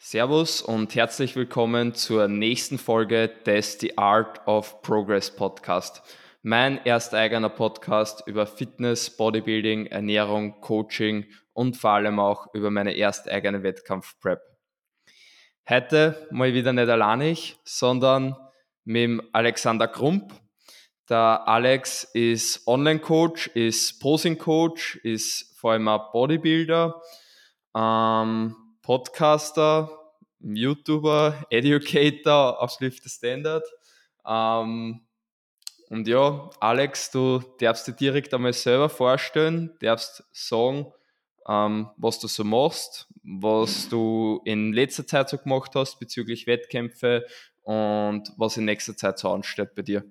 Servus und herzlich willkommen zur nächsten Folge des The Art of Progress Podcast. Mein erster eigener Podcast über Fitness, Bodybuilding, Ernährung, Coaching und vor allem auch über meine erste eigene Wettkampf-Prep. Heute mal wieder nicht alleinig, sondern mit Alexander Krump. Der Alex ist Online-Coach, ist Posing-Coach, ist vor allem ein Bodybuilder. Ähm, Podcaster, YouTuber, Educator auf Lift the Standard. Ähm, und ja, Alex, du darfst dir direkt einmal selber vorstellen, darfst sagen, ähm, was du so machst, was du in letzter Zeit so gemacht hast bezüglich Wettkämpfe und was in nächster Zeit so ansteht bei dir.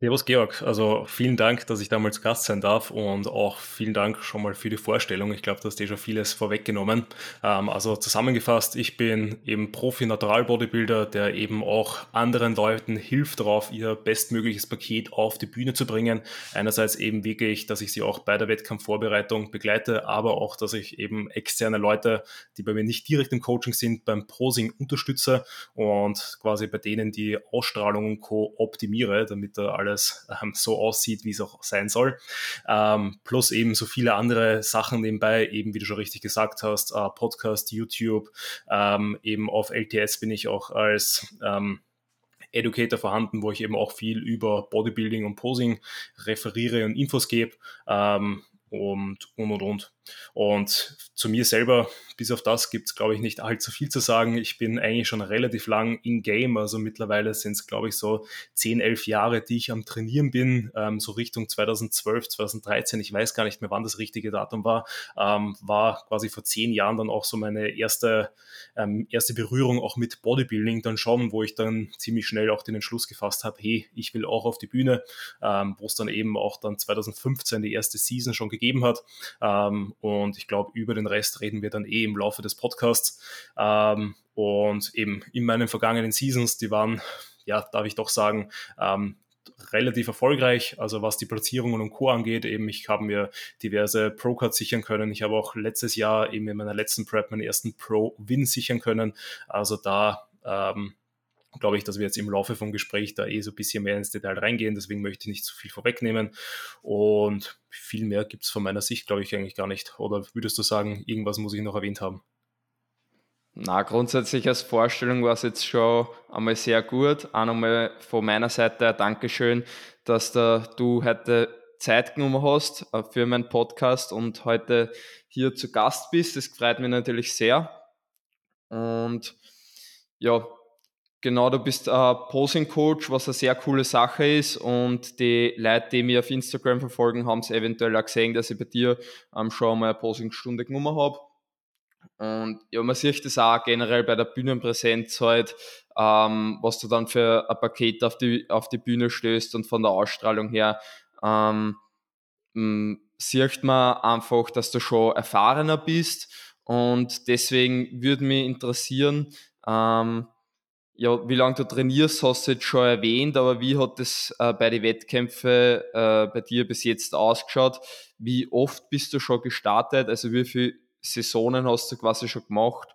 Servus Georg, also vielen Dank, dass ich damals Gast sein darf und auch vielen Dank schon mal für die Vorstellung. Ich glaube, du hast eh schon vieles vorweggenommen. Ähm, also zusammengefasst, ich bin eben Profi-Natural-Bodybuilder, der eben auch anderen Leuten hilft darauf, ihr bestmögliches Paket auf die Bühne zu bringen. Einerseits eben wirklich, dass ich sie auch bei der Wettkampfvorbereitung begleite, aber auch, dass ich eben externe Leute, die bei mir nicht direkt im Coaching sind, beim Posing unterstütze und quasi bei denen die Ausstrahlung und Co. optimiere, damit da alle alles ähm, so aussieht, wie es auch sein soll. Ähm, plus eben so viele andere Sachen nebenbei, eben wie du schon richtig gesagt hast, äh, Podcast, YouTube, ähm, eben auf LTS bin ich auch als ähm, Educator vorhanden, wo ich eben auch viel über Bodybuilding und Posing referiere und Infos gebe ähm, und und und und. Zu mir selber, bis auf das gibt es, glaube ich, nicht allzu viel zu sagen. Ich bin eigentlich schon relativ lang in Game, also mittlerweile sind es, glaube ich, so 10, 11 Jahre, die ich am Trainieren bin, ähm, so Richtung 2012, 2013. Ich weiß gar nicht mehr, wann das richtige Datum war. Ähm, war quasi vor zehn Jahren dann auch so meine erste, ähm, erste Berührung auch mit Bodybuilding dann schon, wo ich dann ziemlich schnell auch den Entschluss gefasst habe, hey, ich will auch auf die Bühne, ähm, wo es dann eben auch dann 2015 die erste Season schon gegeben hat. Und ich glaube, über den Rest reden wir dann eh im Laufe des Podcasts. Ähm, und eben in meinen vergangenen Seasons, die waren, ja, darf ich doch sagen, ähm, relativ erfolgreich, also was die Platzierungen und Co. angeht. Eben, ich habe mir diverse Pro-Cards sichern können. Ich habe auch letztes Jahr eben in meiner letzten Prep meinen ersten Pro-Win sichern können. Also da ähm, glaube ich, dass wir jetzt im Laufe vom Gespräch da eh so ein bisschen mehr ins Detail reingehen. Deswegen möchte ich nicht zu viel vorwegnehmen. Und viel mehr gibt es von meiner Sicht, glaube ich, eigentlich gar nicht. Oder würdest du sagen, irgendwas muss ich noch erwähnt haben? Na, grundsätzlich als Vorstellung war es jetzt schon einmal sehr gut. Auch nochmal von meiner Seite ein Dankeschön, dass da du heute Zeit genommen hast äh, für meinen Podcast und heute hier zu Gast bist. Das freut mich natürlich sehr. Und ja, Genau, du bist ein Posing-Coach, was eine sehr coole Sache ist. Und die Leute, die mich auf Instagram verfolgen, haben es eventuell auch gesehen, dass ich bei dir ähm, schon mal eine Posing-Stunde genommen habe. Und ja, man sieht das auch generell bei der Bühnenpräsenz halt, ähm, was du dann für ein Paket auf die, auf die Bühne stößt und von der Ausstrahlung her ähm, sieht man einfach, dass du schon erfahrener bist. Und deswegen würde mich interessieren, ähm, ja, wie lange du trainierst, hast du jetzt schon erwähnt, aber wie hat das äh, bei den Wettkämpfen äh, bei dir bis jetzt ausgeschaut? Wie oft bist du schon gestartet? Also wie viele Saisonen hast du quasi schon gemacht?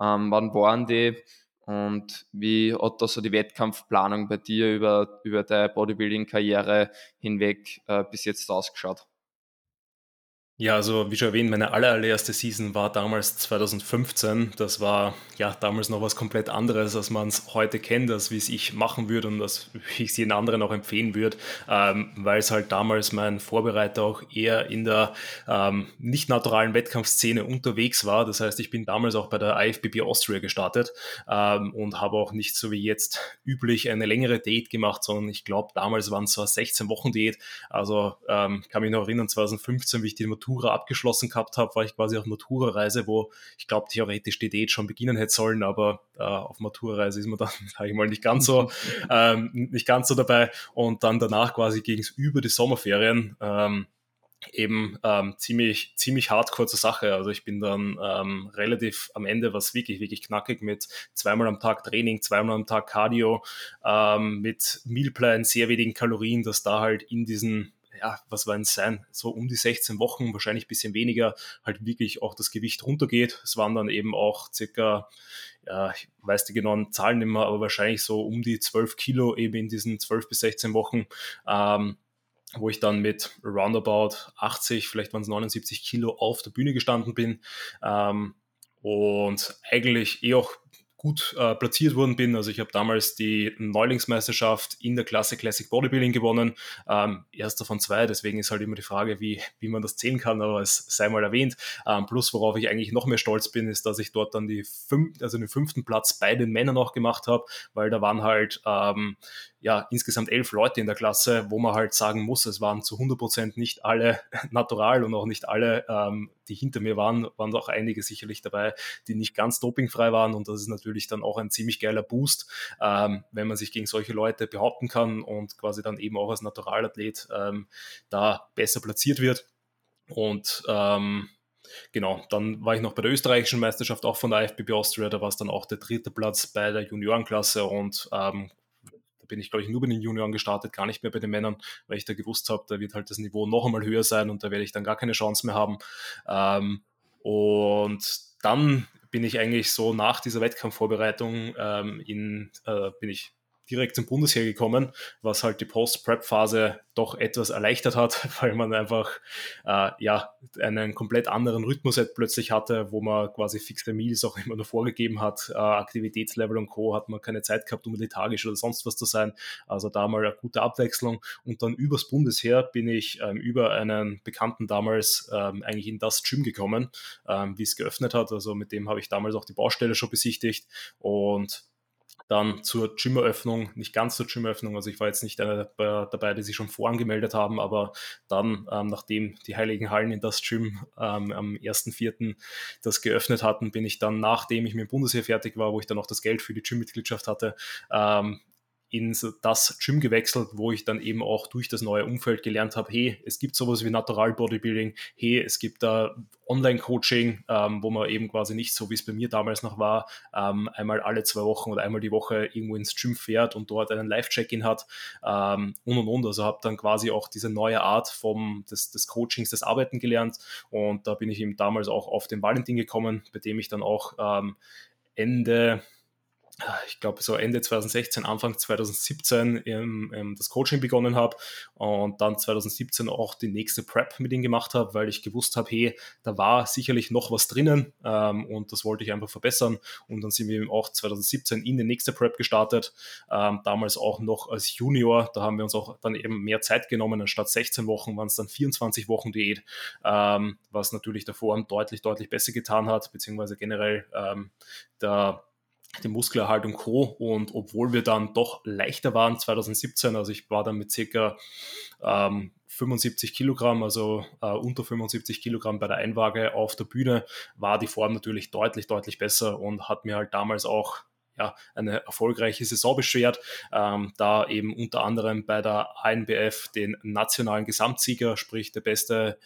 Ähm, wann waren die? Und wie hat da so die Wettkampfplanung bei dir über, über deine Bodybuilding-Karriere hinweg äh, bis jetzt ausgeschaut? Ja, also wie schon erwähnt, meine allererste Season war damals 2015. Das war ja damals noch was komplett anderes, als man es heute kennt, als wie es ich machen würde und als ich es jeden anderen auch empfehlen würde, ähm, weil es halt damals mein Vorbereiter auch eher in der ähm, nicht naturalen Wettkampfszene unterwegs war. Das heißt, ich bin damals auch bei der IFBB Austria gestartet ähm, und habe auch nicht so wie jetzt üblich eine längere Date gemacht, sondern ich glaube, damals waren es so eine 16-Wochen-Date. Also ähm, kann mich noch erinnern, 2015, wie ich die Matura abgeschlossen gehabt habe, war ich quasi auf Matura-Reise, wo ich glaube, theoretisch die Date schon beginnen hätte sollen, aber äh, auf Matura-Reise ist man dann, sage ich mal, nicht ganz so, ähm, nicht ganz so dabei. Und dann danach quasi ging es über die Sommerferien. Ähm, eben ähm, ziemlich, ziemlich hardcore zur Sache. Also ich bin dann ähm, relativ am Ende was wirklich, wirklich knackig mit zweimal am Tag Training, zweimal am Tag Cardio, ähm, mit Mealplan, sehr wenigen Kalorien, dass da halt in diesen ja, was werden es sein, so um die 16 Wochen, wahrscheinlich ein bisschen weniger, halt wirklich auch das Gewicht runtergeht. Es waren dann eben auch circa, ja, ich weiß die genauen Zahlen nicht mehr, aber wahrscheinlich so um die 12 Kilo eben in diesen 12 bis 16 Wochen. Ähm, wo ich dann mit roundabout 80, vielleicht waren es 79 Kilo auf der Bühne gestanden bin ähm, und eigentlich eh auch gut äh, platziert worden bin. Also ich habe damals die Neulingsmeisterschaft in der Klasse Classic Bodybuilding gewonnen, ähm, erster von zwei, deswegen ist halt immer die Frage, wie, wie man das zählen kann, aber es sei mal erwähnt. Ähm, plus worauf ich eigentlich noch mehr stolz bin, ist, dass ich dort dann die fünf, also den fünften Platz bei den Männern auch gemacht habe, weil da waren halt ähm, ja, insgesamt elf Leute in der Klasse, wo man halt sagen muss, es waren zu 100 Prozent nicht alle natural und auch nicht alle, ähm, die hinter mir waren, waren auch einige sicherlich dabei, die nicht ganz dopingfrei waren und das ist natürlich dann auch ein ziemlich geiler Boost, ähm, wenn man sich gegen solche Leute behaupten kann und quasi dann eben auch als Naturalathlet ähm, da besser platziert wird und ähm, Genau, dann war ich noch bei der österreichischen Meisterschaft auch von der IFBB Austria, da war es dann auch der dritte Platz bei der Juniorenklasse und ähm, bin ich, glaube ich, nur bei den Junioren gestartet, gar nicht mehr bei den Männern, weil ich da gewusst habe, da wird halt das Niveau noch einmal höher sein und da werde ich dann gar keine Chance mehr haben. Ähm, und dann bin ich eigentlich so nach dieser Wettkampfvorbereitung ähm, in, äh, bin ich direkt zum Bundesheer gekommen, was halt die Post-Prep-Phase doch etwas erleichtert hat, weil man einfach äh, ja einen komplett anderen Rhythmus halt plötzlich hatte, wo man quasi fixe Meals auch immer nur vorgegeben hat, äh, Aktivitätslevel und Co. hat man keine Zeit gehabt, um lethargisch oder sonst was zu sein. Also da mal eine gute Abwechslung. Und dann übers Bundesheer bin ich ähm, über einen Bekannten damals ähm, eigentlich in das Gym gekommen, ähm, wie es geöffnet hat. Also mit dem habe ich damals auch die Baustelle schon besichtigt und dann zur Gymeröffnung, nicht ganz zur Gymeröffnung, also ich war jetzt nicht einer dabei, die sich schon vorangemeldet haben, aber dann, ähm, nachdem die Heiligen Hallen in das Gym ähm, am 1.4. das geöffnet hatten, bin ich dann, nachdem ich mit dem Bundesheer fertig war, wo ich dann auch das Geld für die Gym-Mitgliedschaft hatte, ähm, in das Gym gewechselt, wo ich dann eben auch durch das neue Umfeld gelernt habe, hey, es gibt sowas wie Natural Bodybuilding, hey, es gibt da Online-Coaching, ähm, wo man eben quasi nicht so, wie es bei mir damals noch war, ähm, einmal alle zwei Wochen oder einmal die Woche irgendwo ins Gym fährt und dort einen Live-Check-In hat ähm, und und und. Also habe dann quasi auch diese neue Art vom, des, des Coachings, des Arbeiten gelernt und da bin ich eben damals auch auf den Valentin gekommen, bei dem ich dann auch ähm, Ende ich glaube, so Ende 2016, Anfang 2017 ähm, ähm, das Coaching begonnen habe und dann 2017 auch die nächste Prep mit ihm gemacht habe, weil ich gewusst habe, hey, da war sicherlich noch was drinnen ähm, und das wollte ich einfach verbessern. Und dann sind wir eben auch 2017 in die nächste Prep gestartet, ähm, damals auch noch als Junior. Da haben wir uns auch dann eben mehr Zeit genommen. Anstatt 16 Wochen waren es dann 24 Wochen Diät, ähm, was natürlich davor deutlich, deutlich besser getan hat, beziehungsweise generell ähm, der die Muskelerhalt und Co. Und obwohl wir dann doch leichter waren 2017, also ich war dann mit circa ähm, 75 Kilogramm, also äh, unter 75 Kilogramm bei der Einwaage auf der Bühne, war die Form natürlich deutlich, deutlich besser und hat mir halt damals auch ja, eine erfolgreiche Saison beschert, ähm, da eben unter anderem bei der ANBF den nationalen Gesamtsieger, sprich der beste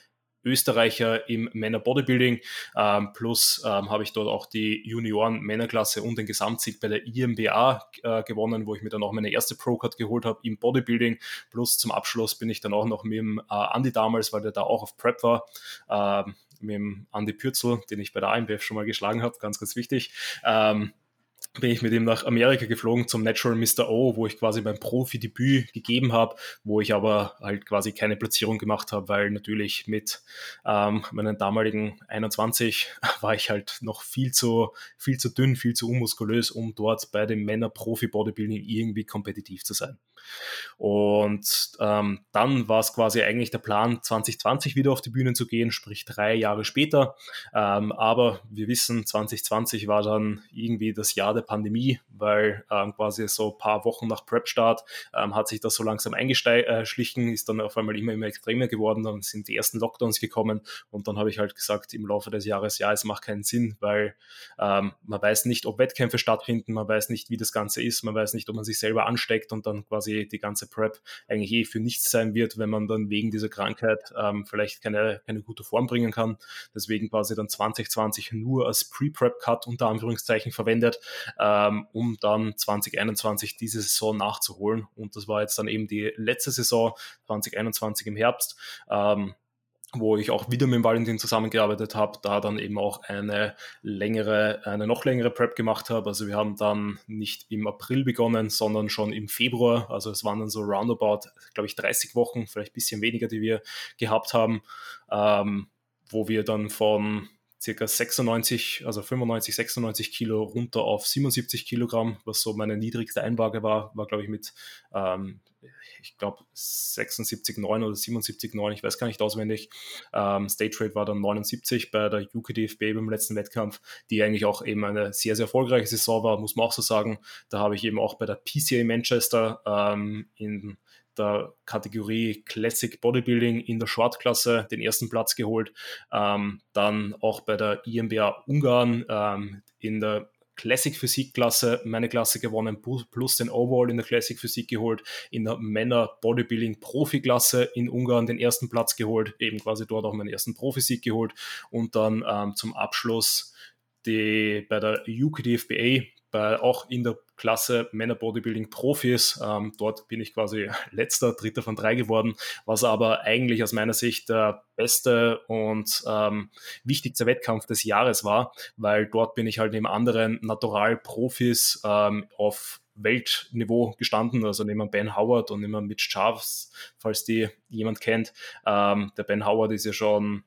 Österreicher im Männer Bodybuilding. Ähm, plus ähm, habe ich dort auch die Junioren Männerklasse und den Gesamtsieg bei der IMBA äh, gewonnen, wo ich mir dann auch meine erste Pro-Card geholt habe im Bodybuilding. Plus zum Abschluss bin ich dann auch noch mit dem äh, Andy damals, weil der da auch auf Prep war, äh, mit dem Andy Pürzel, den ich bei der AMBF schon mal geschlagen habe, ganz, ganz wichtig. Ähm, bin ich mit ihm nach Amerika geflogen zum Natural Mr. O, wo ich quasi mein Profi-Debüt gegeben habe, wo ich aber halt quasi keine Platzierung gemacht habe, weil natürlich mit ähm, meinen damaligen 21 war ich halt noch viel zu, viel zu dünn, viel zu unmuskulös, um dort bei dem Männer-Profi-Bodybuilding irgendwie kompetitiv zu sein. Und ähm, dann war es quasi eigentlich der Plan, 2020 wieder auf die Bühnen zu gehen, sprich drei Jahre später. Ähm, aber wir wissen, 2020 war dann irgendwie das Jahr der Pandemie, weil ähm, quasi so ein paar Wochen nach Prep-Start ähm, hat sich das so langsam eingeschlichen, ist dann auf einmal immer, immer extremer geworden. Dann sind die ersten Lockdowns gekommen und dann habe ich halt gesagt im Laufe des Jahres, ja, es macht keinen Sinn, weil ähm, man weiß nicht, ob Wettkämpfe stattfinden, man weiß nicht, wie das Ganze ist, man weiß nicht, ob man sich selber ansteckt und dann quasi quasi die ganze Prep eigentlich eh für nichts sein wird, wenn man dann wegen dieser Krankheit ähm, vielleicht keine, keine gute Form bringen kann. Deswegen quasi dann 2020 nur als Pre-Prep-Cut unter Anführungszeichen verwendet, ähm, um um dann 2021 diese Saison nachzuholen. Und das war jetzt dann eben die letzte Saison 2021 im Herbst. Ähm, wo ich auch wieder mit Valentin zusammengearbeitet habe, da dann eben auch eine längere, eine noch längere Prep gemacht habe. Also wir haben dann nicht im April begonnen, sondern schon im Februar. Also es waren dann so roundabout, glaube ich, 30 Wochen, vielleicht ein bisschen weniger, die wir gehabt haben, ähm, wo wir dann von circa 96, also 95, 96 Kilo runter auf 77 Kilogramm, was so meine niedrigste Einwaage war, war glaube ich mit ähm, ich glaube 76,9 oder 77,9, ich weiß gar nicht auswendig. Ähm, Stage Rate war dann 79 bei der UKDFB beim letzten Wettkampf, die eigentlich auch eben eine sehr, sehr erfolgreiche Saison war, muss man auch so sagen. Da habe ich eben auch bei der PCA Manchester ähm, in der Kategorie Classic Bodybuilding in der Shortklasse den ersten Platz geholt. Ähm, dann auch bei der IMBA Ungarn ähm, in der Classic Physik Klasse meine Klasse gewonnen, plus den Overall in der Classic Physik geholt, in der Männer Bodybuilding Profi Klasse in Ungarn den ersten Platz geholt, eben quasi dort auch meinen ersten Profi-Sieg geholt und dann ähm, zum Abschluss die, bei der UKDFBA bei, auch in der Klasse Männer Bodybuilding Profis. Ähm, dort bin ich quasi letzter, dritter von drei geworden, was aber eigentlich aus meiner Sicht der beste und ähm, wichtigste Wettkampf des Jahres war, weil dort bin ich halt neben anderen Natural-Profis ähm, auf Weltniveau gestanden, also neben Ben Howard und neben Mitch Charles, falls die jemand kennt. Ähm, der Ben Howard ist ja schon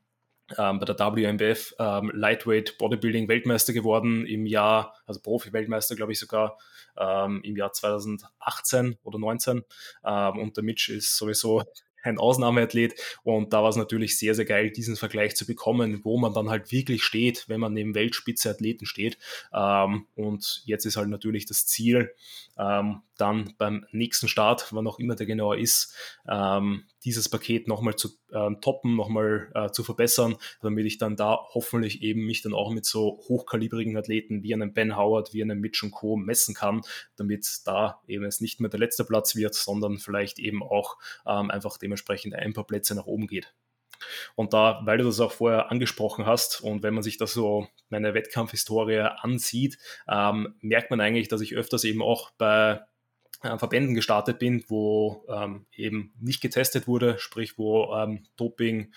ähm, bei der WMBF ähm, Lightweight Bodybuilding Weltmeister geworden im Jahr, also Profi-Weltmeister, glaube ich sogar, ähm, im Jahr 2018 oder 19. Ähm, und der Mitch ist sowieso ein Ausnahmeathlet und da war es natürlich sehr, sehr geil, diesen Vergleich zu bekommen, wo man dann halt wirklich steht, wenn man neben Weltspitze Athleten steht. Ähm, und jetzt ist halt natürlich das Ziel, ähm, dann beim nächsten Start, wann auch immer der genau ist, ähm, dieses Paket nochmal zu ähm, toppen, nochmal äh, zu verbessern, damit ich dann da hoffentlich eben mich dann auch mit so hochkalibrigen Athleten wie einem Ben Howard, wie einem Mitch und Co. messen kann, damit da eben es nicht mehr der letzte Platz wird, sondern vielleicht eben auch ähm, einfach dementsprechend ein paar Plätze nach oben geht. Und da, weil du das auch vorher angesprochen hast und wenn man sich das so meine Wettkampfhistorie ansieht, ähm, merkt man eigentlich, dass ich öfters eben auch bei äh, Verbänden gestartet bin, wo ähm, eben nicht getestet wurde, sprich wo ähm, Doping,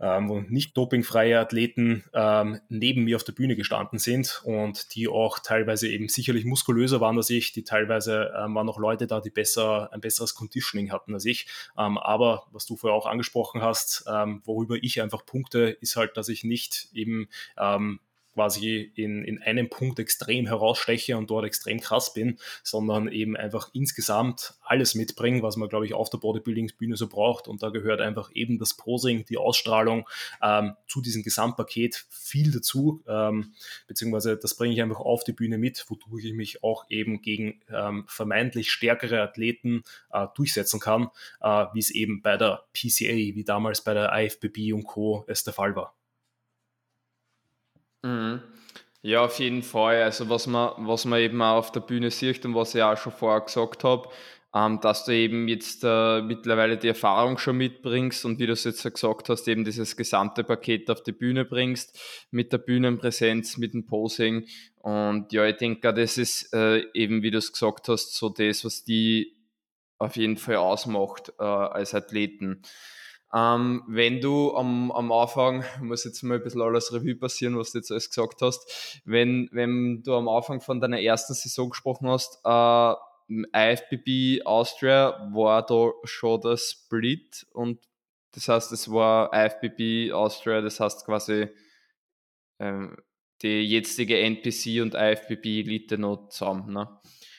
ähm, wo nicht dopingfreie Athleten ähm, neben mir auf der Bühne gestanden sind und die auch teilweise eben sicherlich muskulöser waren als ich, die teilweise ähm, waren noch Leute da, die besser ein besseres Conditioning hatten als ich. Ähm, aber was du vorher auch angesprochen hast, worüber ich einfach punkte, ist halt, dass ich nicht eben quasi in, in einem Punkt extrem heraussteche und dort extrem krass bin, sondern eben einfach insgesamt alles mitbringen, was man, glaube ich, auf der Bodybuilding-Bühne so braucht. Und da gehört einfach eben das Posing, die Ausstrahlung ähm, zu diesem Gesamtpaket viel dazu, ähm, beziehungsweise das bringe ich einfach auf die Bühne mit, wodurch ich mich auch eben gegen ähm, vermeintlich stärkere Athleten äh, durchsetzen kann, äh, wie es eben bei der PCA, wie damals bei der IFBB und Co. es der Fall war. Mhm. Ja, auf jeden Fall. Also was man, was man eben auch auf der Bühne sieht und was ich auch schon vorher gesagt habe, ähm, dass du eben jetzt äh, mittlerweile die Erfahrung schon mitbringst und wie du es jetzt gesagt hast, eben dieses gesamte Paket auf die Bühne bringst, mit der Bühnenpräsenz, mit dem Posing. Und ja, ich denke, das ist äh, eben, wie du es gesagt hast, so das, was die auf jeden Fall ausmacht äh, als Athleten. Ähm, wenn du am, am Anfang, muss jetzt mal ein bisschen alles Revue passieren, was du jetzt alles gesagt hast, wenn, wenn du am Anfang von deiner ersten Saison gesprochen hast, äh, IFBB Austria war da schon der Split und das heißt, es war IFBB Austria, das heißt quasi ähm, die jetzige NPC und IFBB Elite noch zusammen. Ne?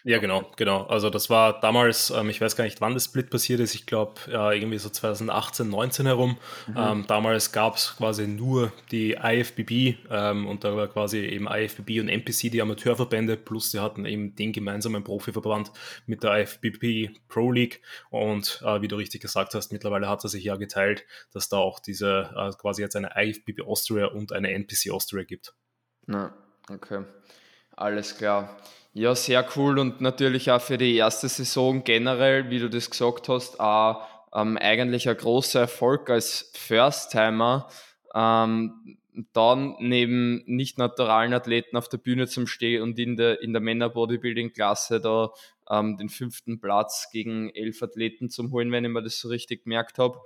Ja, genau, genau. Also das war damals, ähm, ich weiß gar nicht, wann das Split passiert ist, ich glaube äh, irgendwie so 2018, 19 herum. Mhm. Ähm, damals gab es quasi nur die IFBB ähm, und da war quasi eben IFBB und NPC die Amateurverbände, plus sie hatten eben den gemeinsamen Profiverband mit der IFBB Pro League und äh, wie du richtig gesagt hast, mittlerweile hat er sich ja geteilt, dass da auch diese äh, quasi jetzt eine IFBB Austria und eine NPC Austria gibt. Na, okay. Alles klar. Ja, sehr cool und natürlich auch für die erste Saison generell, wie du das gesagt hast, auch ähm, eigentlich ein großer Erfolg als First-Timer. Ähm, dann neben nicht naturalen Athleten auf der Bühne zum Stehen und in der, in der Männer-Bodybuilding-Klasse da ähm, den fünften Platz gegen elf Athleten zum holen, wenn ich mir das so richtig gemerkt habe,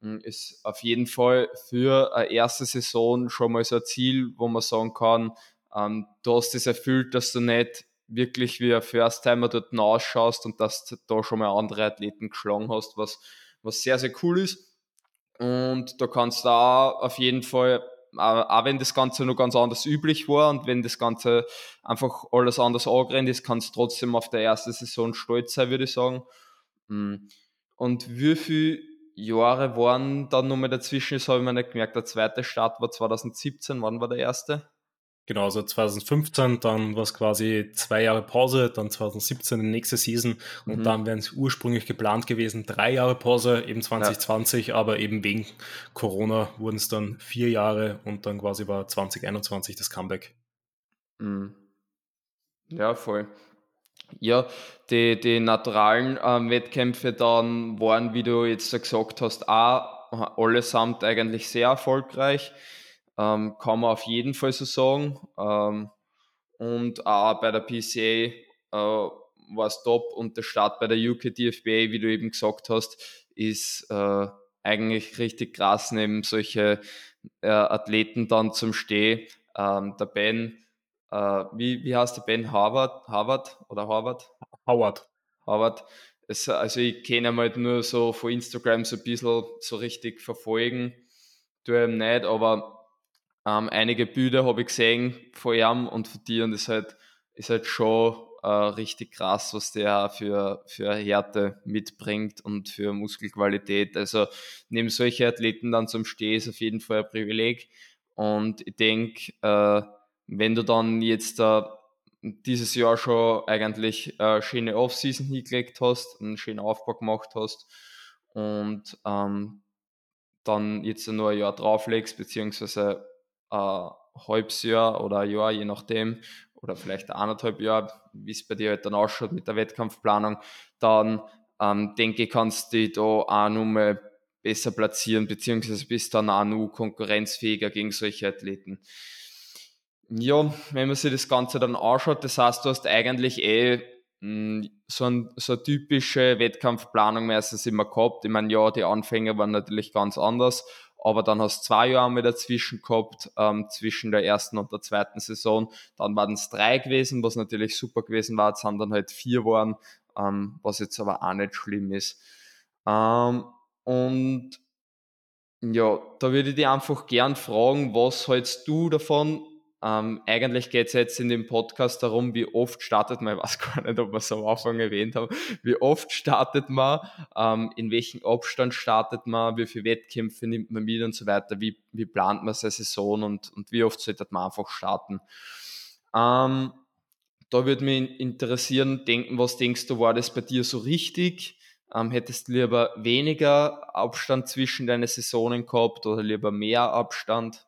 hm, ist auf jeden Fall für eine erste Saison schon mal so ein Ziel, wo man sagen kann, ähm, du hast es erfüllt, dass du nicht wirklich wie ein First-Timer dort ausschaust und dass du da schon mal andere Athleten geschlagen hast, was, was sehr, sehr cool ist. Und da kannst du auch auf jeden Fall auch wenn das Ganze noch ganz anders üblich war und wenn das Ganze einfach alles anders angerannt ist, kannst du trotzdem auf der ersten Saison stolz sein, würde ich sagen. Hm. Und wie viele Jahre waren dann nochmal dazwischen? Das habe ich mir nicht gemerkt. Der zweite Start war 2017. Wann war der erste? Genau, also 2015, dann war es quasi zwei Jahre Pause, dann 2017 die nächste Season und mhm. dann wären es ursprünglich geplant gewesen, drei Jahre Pause, eben 2020, ja. aber eben wegen Corona wurden es dann vier Jahre und dann quasi war 2021 das Comeback. Mhm. Ja, voll. Ja, die, die naturalen ähm, Wettkämpfe dann waren, wie du jetzt gesagt hast, auch allesamt eigentlich sehr erfolgreich. Ähm, kann man auf jeden Fall so sagen. Ähm, und auch bei der PCA äh, war es top und der Start bei der UK DFBA, wie du eben gesagt hast, ist äh, eigentlich richtig krass, neben solche äh, Athleten dann zum Steh. Ähm, der Ben, äh, wie, wie heißt der Ben? Harvard? Harvard oder Harvard? Howard. Howard. Es, also ich kenne ihn halt nur so von Instagram so ein bisschen so richtig verfolgen. Tue ihm nicht, aber ähm, einige Bilder habe ich gesehen von ihm und von dir und ist halt, ist halt schon äh, richtig krass, was der für, für Härte mitbringt und für Muskelqualität. Also neben solche Athleten dann zum Stehen ist auf jeden Fall ein Privileg. Und ich denke, äh, wenn du dann jetzt äh, dieses Jahr schon eigentlich eine schöne Offseason hingelegt hast, einen schönen Aufbau gemacht hast und ähm, dann jetzt nur ein Jahr drauflegst, beziehungsweise ein halbes Jahr oder ein Jahr, je nachdem, oder vielleicht anderthalb Jahre, wie es bei dir halt dann ausschaut mit der Wettkampfplanung, dann ähm, denke ich, kannst du dich da auch nochmal besser platzieren, beziehungsweise bist dann auch noch konkurrenzfähiger gegen solche Athleten. Ja, wenn man sich das Ganze dann anschaut, das heißt, du hast eigentlich eh hm, so, ein, so eine typische Wettkampfplanung meistens immer gehabt. Ich meine, ja, die Anfänge waren natürlich ganz anders, aber dann hast du zwei Jahre mit dazwischen gehabt, ähm, zwischen der ersten und der zweiten Saison. Dann waren es drei gewesen, was natürlich super gewesen war. Jetzt haben dann halt vier geworden, ähm, was jetzt aber auch nicht schlimm ist. Ähm, und ja, da würde ich dich einfach gern fragen, was hältst du davon, ähm, eigentlich geht es jetzt in dem Podcast darum, wie oft startet man, ich weiß gar nicht, ob wir es am Anfang erwähnt haben, wie oft startet man, ähm, in welchem Abstand startet man, wie viele Wettkämpfe nimmt man mit und so weiter, wie, wie plant man seine Saison und, und wie oft sollte man einfach starten. Ähm, da würde mich interessieren, denken, was denkst du, war das bei dir so richtig? Ähm, hättest du lieber weniger Abstand zwischen deinen Saisonen gehabt oder lieber mehr Abstand?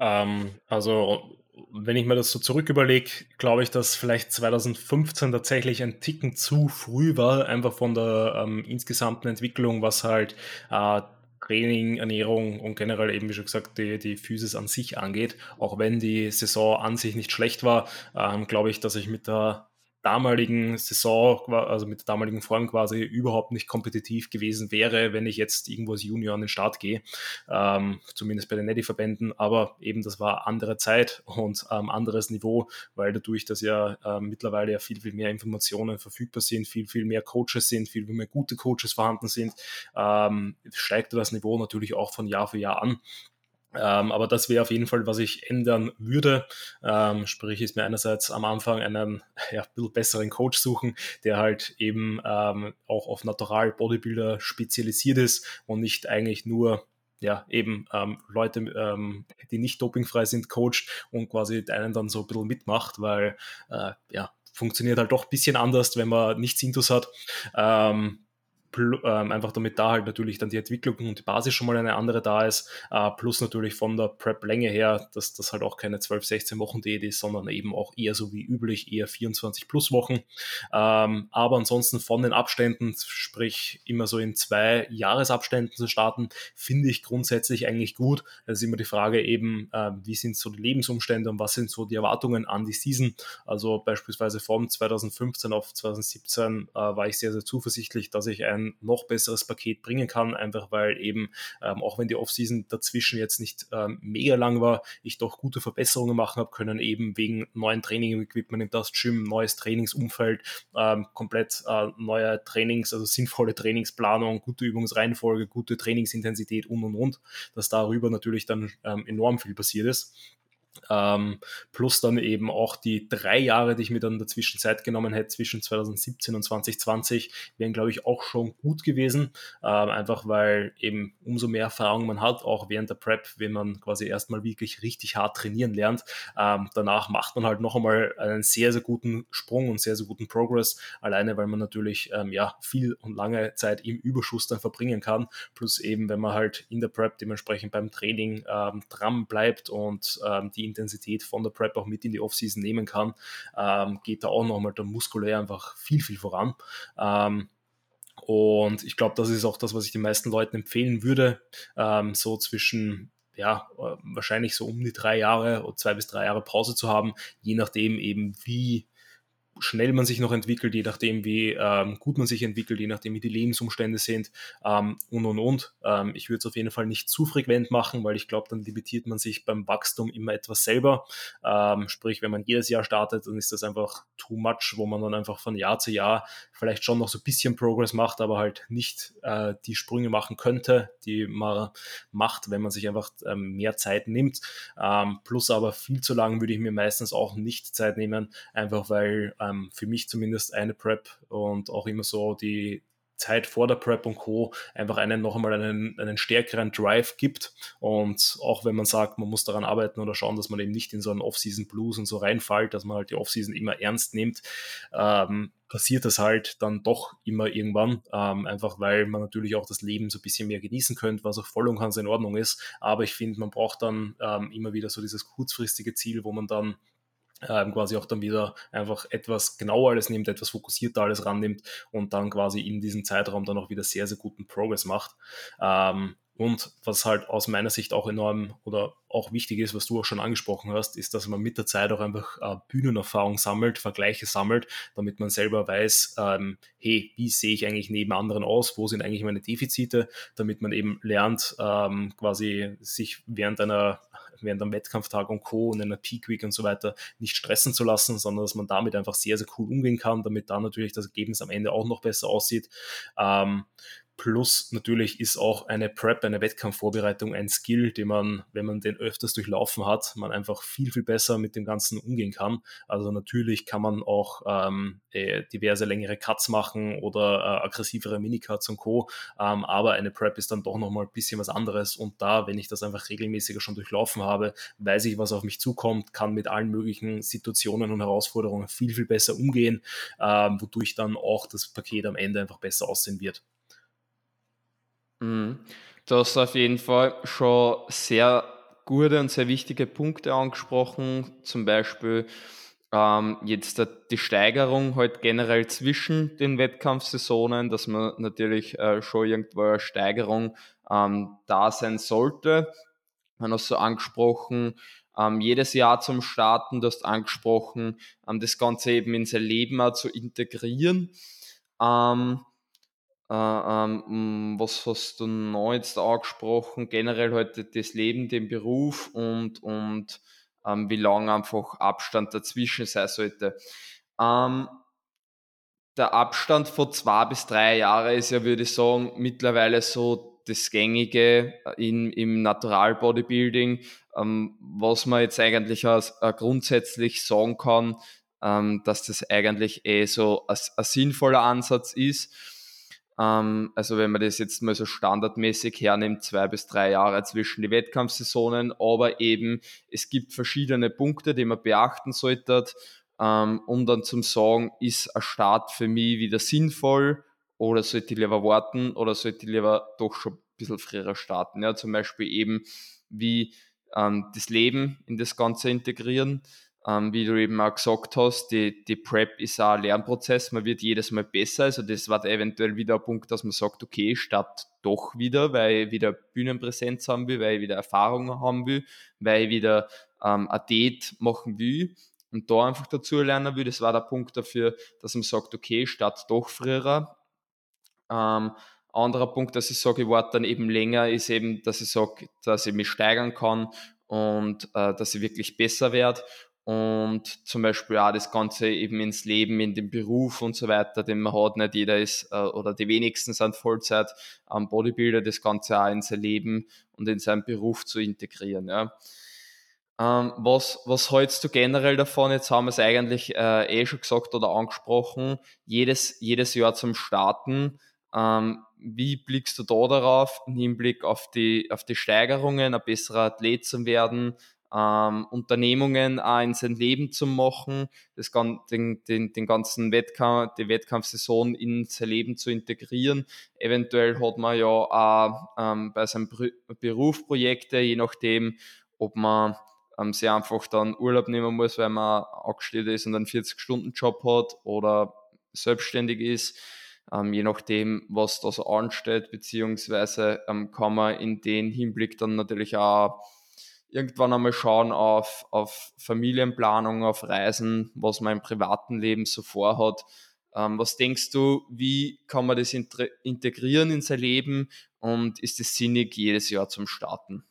Ähm, also, wenn ich mir das so zurück überlege, glaube ich, dass vielleicht 2015 tatsächlich ein Ticken zu früh war, einfach von der ähm, insgesamten Entwicklung, was halt äh, Training, Ernährung und generell eben, wie schon gesagt, die, die Physis an sich angeht. Auch wenn die Saison an sich nicht schlecht war, ähm, glaube ich, dass ich mit der damaligen Saison, also mit der damaligen Form quasi überhaupt nicht kompetitiv gewesen wäre, wenn ich jetzt irgendwo als Junior an den Start gehe, ähm, zumindest bei den Neddy-Verbänden, aber eben das war andere Zeit und ähm, anderes Niveau, weil dadurch, dass ja äh, mittlerweile ja viel, viel mehr Informationen verfügbar sind, viel, viel mehr Coaches sind, viel, viel mehr gute Coaches vorhanden sind, ähm, steigt das Niveau natürlich auch von Jahr für Jahr an. Ähm, aber das wäre auf jeden Fall, was ich ändern würde. Ähm, sprich, ist mir einerseits am Anfang einen ja, bisschen besseren Coach suchen, der halt eben ähm, auch auf Natural Bodybuilder spezialisiert ist und nicht eigentlich nur ja, eben ähm, Leute, ähm, die nicht dopingfrei sind, coacht und quasi einen dann so ein bisschen mitmacht, weil äh, ja, funktioniert halt doch ein bisschen anders, wenn man nichts Intus hat. Ähm, einfach damit da halt natürlich dann die Entwicklung und die Basis schon mal eine andere da ist, äh, plus natürlich von der Prep-Länge her, dass das halt auch keine 12, 16 Wochen Diät ist, sondern eben auch eher so wie üblich, eher 24 plus Wochen. Ähm, aber ansonsten von den Abständen, sprich immer so in zwei Jahresabständen zu starten, finde ich grundsätzlich eigentlich gut. Es ist immer die Frage eben, äh, wie sind so die Lebensumstände und was sind so die Erwartungen an die Season. Also beispielsweise von 2015 auf 2017 äh, war ich sehr, sehr zuversichtlich, dass ich ein ein noch besseres Paket bringen kann, einfach weil eben, ähm, auch wenn die Offseason dazwischen jetzt nicht ähm, mega lang war, ich doch gute Verbesserungen machen habe können, eben wegen neuen Training-Equipment im Dust Gym, neues Trainingsumfeld, ähm, komplett äh, neue Trainings, also sinnvolle Trainingsplanung, gute Übungsreihenfolge, gute Trainingsintensität und und und, dass darüber natürlich dann ähm, enorm viel passiert ist. Ähm, plus dann eben auch die drei Jahre, die ich mir dann in der Zwischenzeit genommen hätte, zwischen 2017 und 2020, wären, glaube ich, auch schon gut gewesen. Ähm, einfach weil eben umso mehr Erfahrung man hat, auch während der Prep, wenn man quasi erstmal wirklich richtig hart trainieren lernt. Ähm, danach macht man halt noch einmal einen sehr, sehr guten Sprung und sehr, sehr guten Progress, alleine weil man natürlich ähm, ja, viel und lange Zeit im Überschuss dann verbringen kann. Plus eben, wenn man halt in der Prep dementsprechend beim Training ähm, dran bleibt und ähm, die Intensität von der Prep auch mit in die Offseason nehmen kann, ähm, geht da auch nochmal der muskulär einfach viel, viel voran. Ähm, und ich glaube, das ist auch das, was ich den meisten Leuten empfehlen würde, ähm, so zwischen ja, äh, wahrscheinlich so um die drei Jahre oder zwei bis drei Jahre Pause zu haben, je nachdem eben, wie schnell man sich noch entwickelt, je nachdem, wie ähm, gut man sich entwickelt, je nachdem, wie die Lebensumstände sind ähm, und und und. Ähm, ich würde es auf jeden Fall nicht zu frequent machen, weil ich glaube, dann limitiert man sich beim Wachstum immer etwas selber. Ähm, sprich, wenn man jedes Jahr startet, dann ist das einfach too much, wo man dann einfach von Jahr zu Jahr vielleicht schon noch so ein bisschen Progress macht, aber halt nicht äh, die Sprünge machen könnte, die man macht, wenn man sich einfach ähm, mehr Zeit nimmt. Ähm, plus aber viel zu lang würde ich mir meistens auch nicht Zeit nehmen, einfach weil äh, ähm, für mich zumindest eine Prep und auch immer so die Zeit vor der Prep und Co. einfach einen noch einmal einen, einen stärkeren Drive gibt. Und auch wenn man sagt, man muss daran arbeiten oder schauen, dass man eben nicht in so einen Off-Season Blues und so reinfällt, dass man halt die Off-Season immer ernst nimmt, ähm, passiert das halt dann doch immer irgendwann. Ähm, einfach weil man natürlich auch das Leben so ein bisschen mehr genießen könnte, was auch voll und ganz in Ordnung ist. Aber ich finde, man braucht dann ähm, immer wieder so dieses kurzfristige Ziel, wo man dann ähm, quasi auch dann wieder einfach etwas genauer alles nimmt, etwas fokussierter alles rannimmt und dann quasi in diesem Zeitraum dann auch wieder sehr, sehr guten Progress macht. Ähm, und was halt aus meiner Sicht auch enorm oder auch wichtig ist, was du auch schon angesprochen hast, ist, dass man mit der Zeit auch einfach äh, Bühnenerfahrung sammelt, Vergleiche sammelt, damit man selber weiß, ähm, hey, wie sehe ich eigentlich neben anderen aus, wo sind eigentlich meine Defizite, damit man eben lernt, quasi sich während einer während einem Wettkampftag und Co. und einer Peak Week und so weiter nicht stressen zu lassen, sondern dass man damit einfach sehr, sehr cool umgehen kann, damit da natürlich das Ergebnis am Ende auch noch besser aussieht. Ähm, Plus natürlich ist auch eine Prep, eine Wettkampfvorbereitung ein Skill, den man, wenn man den öfters durchlaufen hat, man einfach viel, viel besser mit dem Ganzen umgehen kann. Also natürlich kann man auch ähm, äh, diverse längere Cuts machen oder äh, aggressivere Minicuts und Co. Ähm, aber eine Prep ist dann doch nochmal ein bisschen was anderes. Und da, wenn ich das einfach regelmäßiger schon durchlaufen habe, weiß ich, was auf mich zukommt, kann mit allen möglichen Situationen und Herausforderungen viel, viel besser umgehen, ähm, wodurch dann auch das Paket am Ende einfach besser aussehen wird. Mhm. Du hast auf jeden Fall schon sehr gute und sehr wichtige Punkte angesprochen, zum Beispiel ähm, jetzt die Steigerung halt generell zwischen den Wettkampfsaisonen, dass man natürlich äh, schon irgendwo eine Steigerung ähm, da sein sollte. Man hat so angesprochen, ähm, jedes Jahr zum Starten, du hast angesprochen, ähm, das Ganze eben in sein Leben auch zu integrieren. Ähm, äh, ähm, was hast du noch jetzt angesprochen? Generell heute halt das Leben, den Beruf und, und ähm, wie lange einfach Abstand dazwischen sein sollte. Ähm, der Abstand von zwei bis drei Jahren ist ja, würde ich sagen, mittlerweile so das Gängige in, im Natural Bodybuilding, ähm, was man jetzt eigentlich als, äh, grundsätzlich sagen kann, ähm, dass das eigentlich eh so ein, ein sinnvoller Ansatz ist ähm, also wenn man das jetzt mal so standardmäßig hernimmt, zwei bis drei Jahre zwischen die Wettkampfsaisonen, aber eben es gibt verschiedene Punkte, die man beachten sollte, ähm, um dann zum sagen, ist ein Start für mich wieder sinnvoll oder sollte ich lieber warten oder sollte ich lieber doch schon ein bisschen früher starten. Ja, zum Beispiel eben wie ähm, das Leben in das Ganze integrieren. Ähm, wie du eben auch gesagt hast, die, die Prep ist auch ein Lernprozess, man wird jedes Mal besser. Also das war eventuell wieder ein Punkt, dass man sagt, okay, statt doch wieder, weil ich wieder Bühnenpräsenz haben will, weil ich wieder Erfahrungen haben will, weil ich wieder ähm, ein Date machen will und da einfach dazu lernen will. Das war der Punkt dafür, dass man sagt, okay, statt doch früher. Ähm, anderer Punkt, dass ich sage, ich warte dann eben länger, ist eben, dass ich sage, dass ich mich steigern kann und äh, dass ich wirklich besser werde und zum Beispiel auch das Ganze eben ins Leben, in den Beruf und so weiter, den man hat. Nicht jeder ist äh, oder die wenigsten sind Vollzeit am Bodybuilder, das Ganze auch in sein Leben und in seinen Beruf zu integrieren. Ja. Ähm, was, was hältst du generell davon? Jetzt haben wir es eigentlich äh, eh schon gesagt oder angesprochen. Jedes, jedes Jahr zum Starten. Ähm, wie blickst du da darauf im Hinblick auf die, auf die Steigerungen, ein besserer Athlet zu werden? Ähm, Unternehmungen auch in sein Leben zu machen, das, den, den, den ganzen Wettkampf, die Wettkampfsaison in sein Leben zu integrieren. Eventuell hat man ja auch ähm, bei seinem Beruf Projekte, je nachdem, ob man ähm, sich einfach dann Urlaub nehmen muss, weil man angestellt ist und einen 40-Stunden-Job hat oder selbstständig ist. Ähm, je nachdem, was da so ansteht, beziehungsweise ähm, kann man in den Hinblick dann natürlich auch irgendwann einmal schauen auf, auf Familienplanung, auf Reisen, was man im privaten Leben so vorhat. Ähm, was denkst du, wie kann man das integrieren in sein Leben und ist es sinnig, jedes Jahr zum Starten?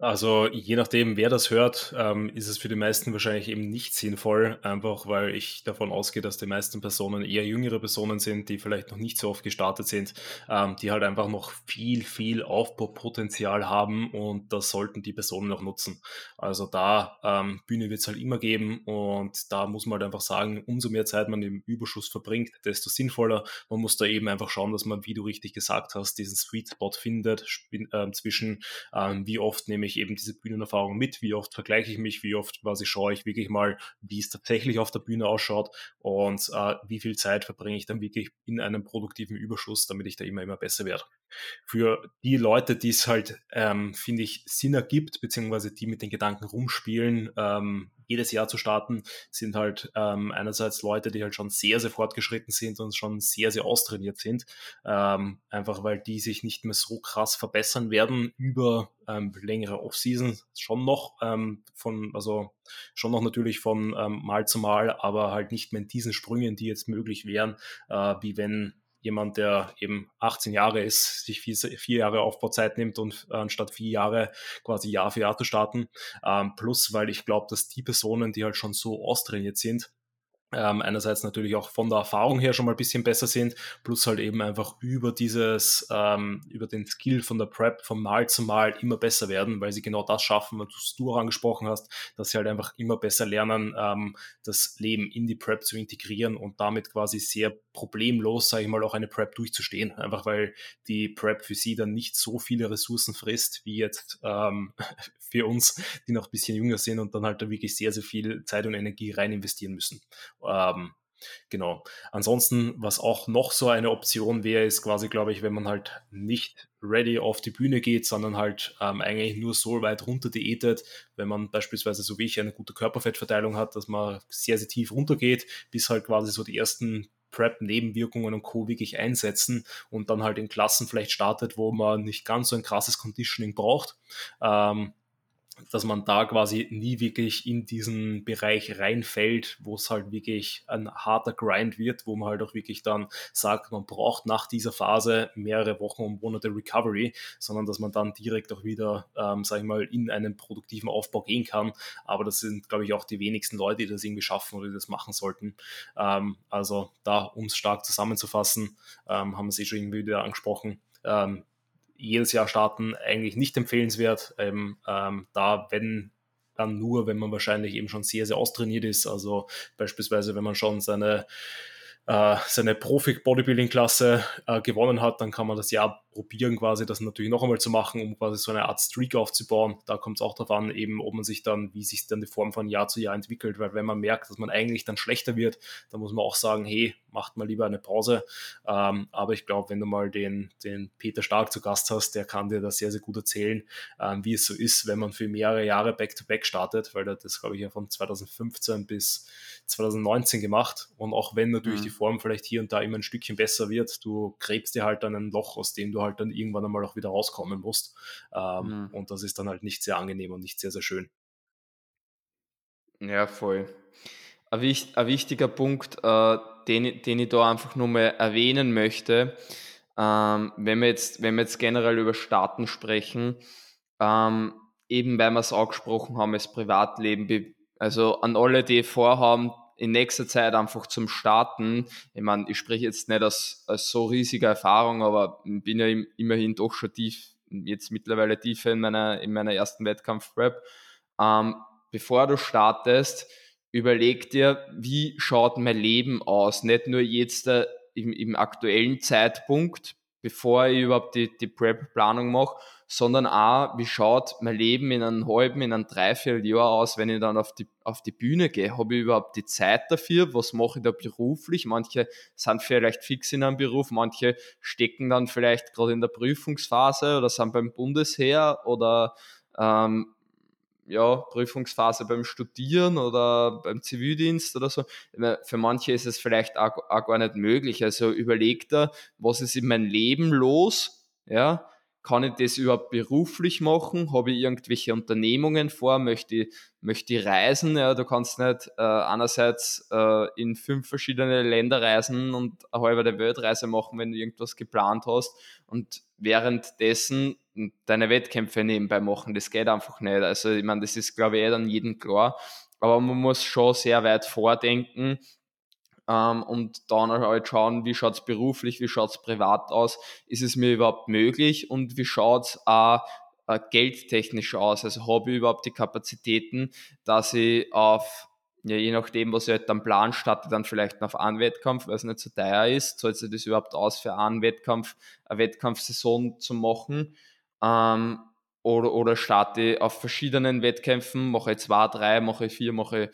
Also je nachdem, wer das hört, ähm, ist es für die meisten wahrscheinlich eben nicht sinnvoll, einfach weil ich davon ausgehe, dass die meisten Personen eher jüngere Personen sind, die vielleicht noch nicht so oft gestartet sind, ähm, die halt einfach noch viel, viel Aufbaupotenzial haben und das sollten die Personen auch nutzen. Also da ähm, Bühne wird es halt immer geben und da muss man halt einfach sagen, umso mehr Zeit man im Überschuss verbringt, desto sinnvoller. Man muss da eben einfach schauen, dass man, wie du richtig gesagt hast, diesen Sweet Spot findet äh, zwischen ähm, wie oft nehme ich eben diese Bühnenerfahrung mit, wie oft vergleiche ich mich, wie oft quasi schaue ich wirklich mal, wie es tatsächlich auf der Bühne ausschaut und äh, wie viel Zeit verbringe ich dann wirklich in einem produktiven Überschuss, damit ich da immer, immer besser werde. Für die Leute, die es halt, ähm, finde ich, Sinn ergibt, beziehungsweise die mit den Gedanken rumspielen, ähm, jedes Jahr zu starten, sind halt ähm, einerseits Leute, die halt schon sehr, sehr fortgeschritten sind und schon sehr, sehr austrainiert sind. Ähm, einfach weil die sich nicht mehr so krass verbessern werden über ähm, längere Offseason. Schon noch ähm, von, also schon noch natürlich von Mal zu Mal, aber halt nicht mehr in diesen Sprüngen, die jetzt möglich wären, äh, wie wenn jemand, der eben 18 Jahre ist, sich vier, vier Jahre Aufbauzeit nimmt und äh, anstatt vier Jahre quasi Jahr für Jahr zu starten. Ähm, plus, weil ich glaube, dass die Personen, die halt schon so austrainiert sind, ähm, einerseits natürlich auch von der Erfahrung her schon mal ein bisschen besser sind, plus halt eben einfach über dieses, ähm, über den Skill von der Prep von Mal zu Mal immer besser werden, weil sie genau das schaffen, was du auch angesprochen hast, dass sie halt einfach immer besser lernen, ähm, das Leben in die Prep zu integrieren und damit quasi sehr problemlos, sage ich mal, auch eine Prep durchzustehen. Einfach weil die Prep für sie dann nicht so viele Ressourcen frisst, wie jetzt ähm, für uns, die noch ein bisschen jünger sind und dann halt da wirklich sehr, sehr viel Zeit und Energie rein investieren müssen. Ähm, genau. Ansonsten, was auch noch so eine Option wäre, ist quasi, glaube ich, wenn man halt nicht ready auf die Bühne geht, sondern halt ähm, eigentlich nur so weit runter diätet, wenn man beispielsweise so wie ich eine gute Körperfettverteilung hat, dass man sehr, sehr tief runtergeht, bis halt quasi so die ersten Prep-Nebenwirkungen und Co. wirklich einsetzen und dann halt in Klassen vielleicht startet, wo man nicht ganz so ein krasses Conditioning braucht. Ähm, dass man da quasi nie wirklich in diesen Bereich reinfällt, wo es halt wirklich ein harter Grind wird, wo man halt auch wirklich dann sagt, man braucht nach dieser Phase mehrere Wochen und Monate Recovery, sondern dass man dann direkt auch wieder, ähm, sag ich mal, in einen produktiven Aufbau gehen kann. Aber das sind, glaube ich, auch die wenigsten Leute, die das irgendwie schaffen oder die das machen sollten. Ähm, also da, um es stark zusammenzufassen, ähm, haben wir es eh schon irgendwie wieder angesprochen, ähm, jedes Jahr starten eigentlich nicht empfehlenswert. Ähm, ähm, da, wenn dann nur, wenn man wahrscheinlich eben schon sehr, sehr austrainiert ist. Also beispielsweise, wenn man schon seine, äh, seine Profi-Bodybuilding-Klasse äh, gewonnen hat, dann kann man das Jahr probieren quasi das natürlich noch einmal zu machen, um quasi so eine Art Streak aufzubauen. Da kommt es auch darauf an, eben, ob man sich dann, wie sich dann die Form von Jahr zu Jahr entwickelt, weil wenn man merkt, dass man eigentlich dann schlechter wird, dann muss man auch sagen, hey, macht mal lieber eine Pause. Ähm, aber ich glaube, wenn du mal den, den Peter Stark zu Gast hast, der kann dir das sehr, sehr gut erzählen, ähm, wie es so ist, wenn man für mehrere Jahre Back-to-Back -back startet, weil er das, glaube ich, ja von 2015 bis 2019 gemacht. Und auch wenn natürlich mhm. die Form vielleicht hier und da immer ein Stückchen besser wird, du gräbst dir halt dann ein Loch, aus dem du halt dann irgendwann einmal auch wieder rauskommen musst. Ähm, mhm. Und das ist dann halt nicht sehr angenehm und nicht sehr, sehr schön. Ja, voll. Ein, ein wichtiger Punkt, äh, den, den ich da einfach nur mal erwähnen möchte, ähm, wenn, wir jetzt, wenn wir jetzt generell über Staaten sprechen, ähm, eben weil wir es angesprochen haben, das Privatleben, also an alle, die vorhaben, in nächster Zeit einfach zum Starten. Ich meine, ich spreche jetzt nicht aus, aus so riesiger Erfahrung, aber bin ja immerhin doch schon tief, jetzt mittlerweile tiefer in meiner, in meiner ersten Wettkampf-Prep. Ähm, bevor du startest, überleg dir, wie schaut mein Leben aus? Nicht nur jetzt äh, im, im aktuellen Zeitpunkt, bevor ich überhaupt die, die Prep-Planung mache, sondern auch, wie schaut mein Leben in einem halben, in einem Dreivierteljahr aus, wenn ich dann auf die, auf die Bühne gehe? Habe ich überhaupt die Zeit dafür? Was mache ich da beruflich? Manche sind vielleicht fix in einem Beruf, manche stecken dann vielleicht gerade in der Prüfungsphase oder sind beim Bundesheer oder ähm, ja, Prüfungsphase beim Studieren oder beim Zivildienst oder so. Für manche ist es vielleicht auch, auch gar nicht möglich. Also überlegt da, was ist in meinem Leben los? Ja, kann ich das überhaupt beruflich machen? Habe ich irgendwelche Unternehmungen vor? Möchte ich, möchte ich reisen? Ja, du kannst nicht äh, einerseits äh, in fünf verschiedene Länder reisen und eine halbe Weltreise machen, wenn du irgendwas geplant hast und währenddessen deine Wettkämpfe nebenbei machen. Das geht einfach nicht. Also ich meine, das ist, glaube ich, eh dann jedem klar. Aber man muss schon sehr weit vordenken ähm, und dann halt schauen, wie schaut es beruflich, wie schaut es privat aus, ist es mir überhaupt möglich? Und wie schaut es auch äh, geldtechnisch aus, also habe ich überhaupt die Kapazitäten, dass ich auf ja, je nachdem, was ich halt dann plan, starte dann vielleicht auf einen Wettkampf, weil es nicht so teuer ist, zahlt sich das überhaupt aus, für einen Wettkampf, eine Wettkampfsaison zu machen, ähm, oder, oder starte auf verschiedenen Wettkämpfen, mache ich zwei, drei, mache ich vier, mache ich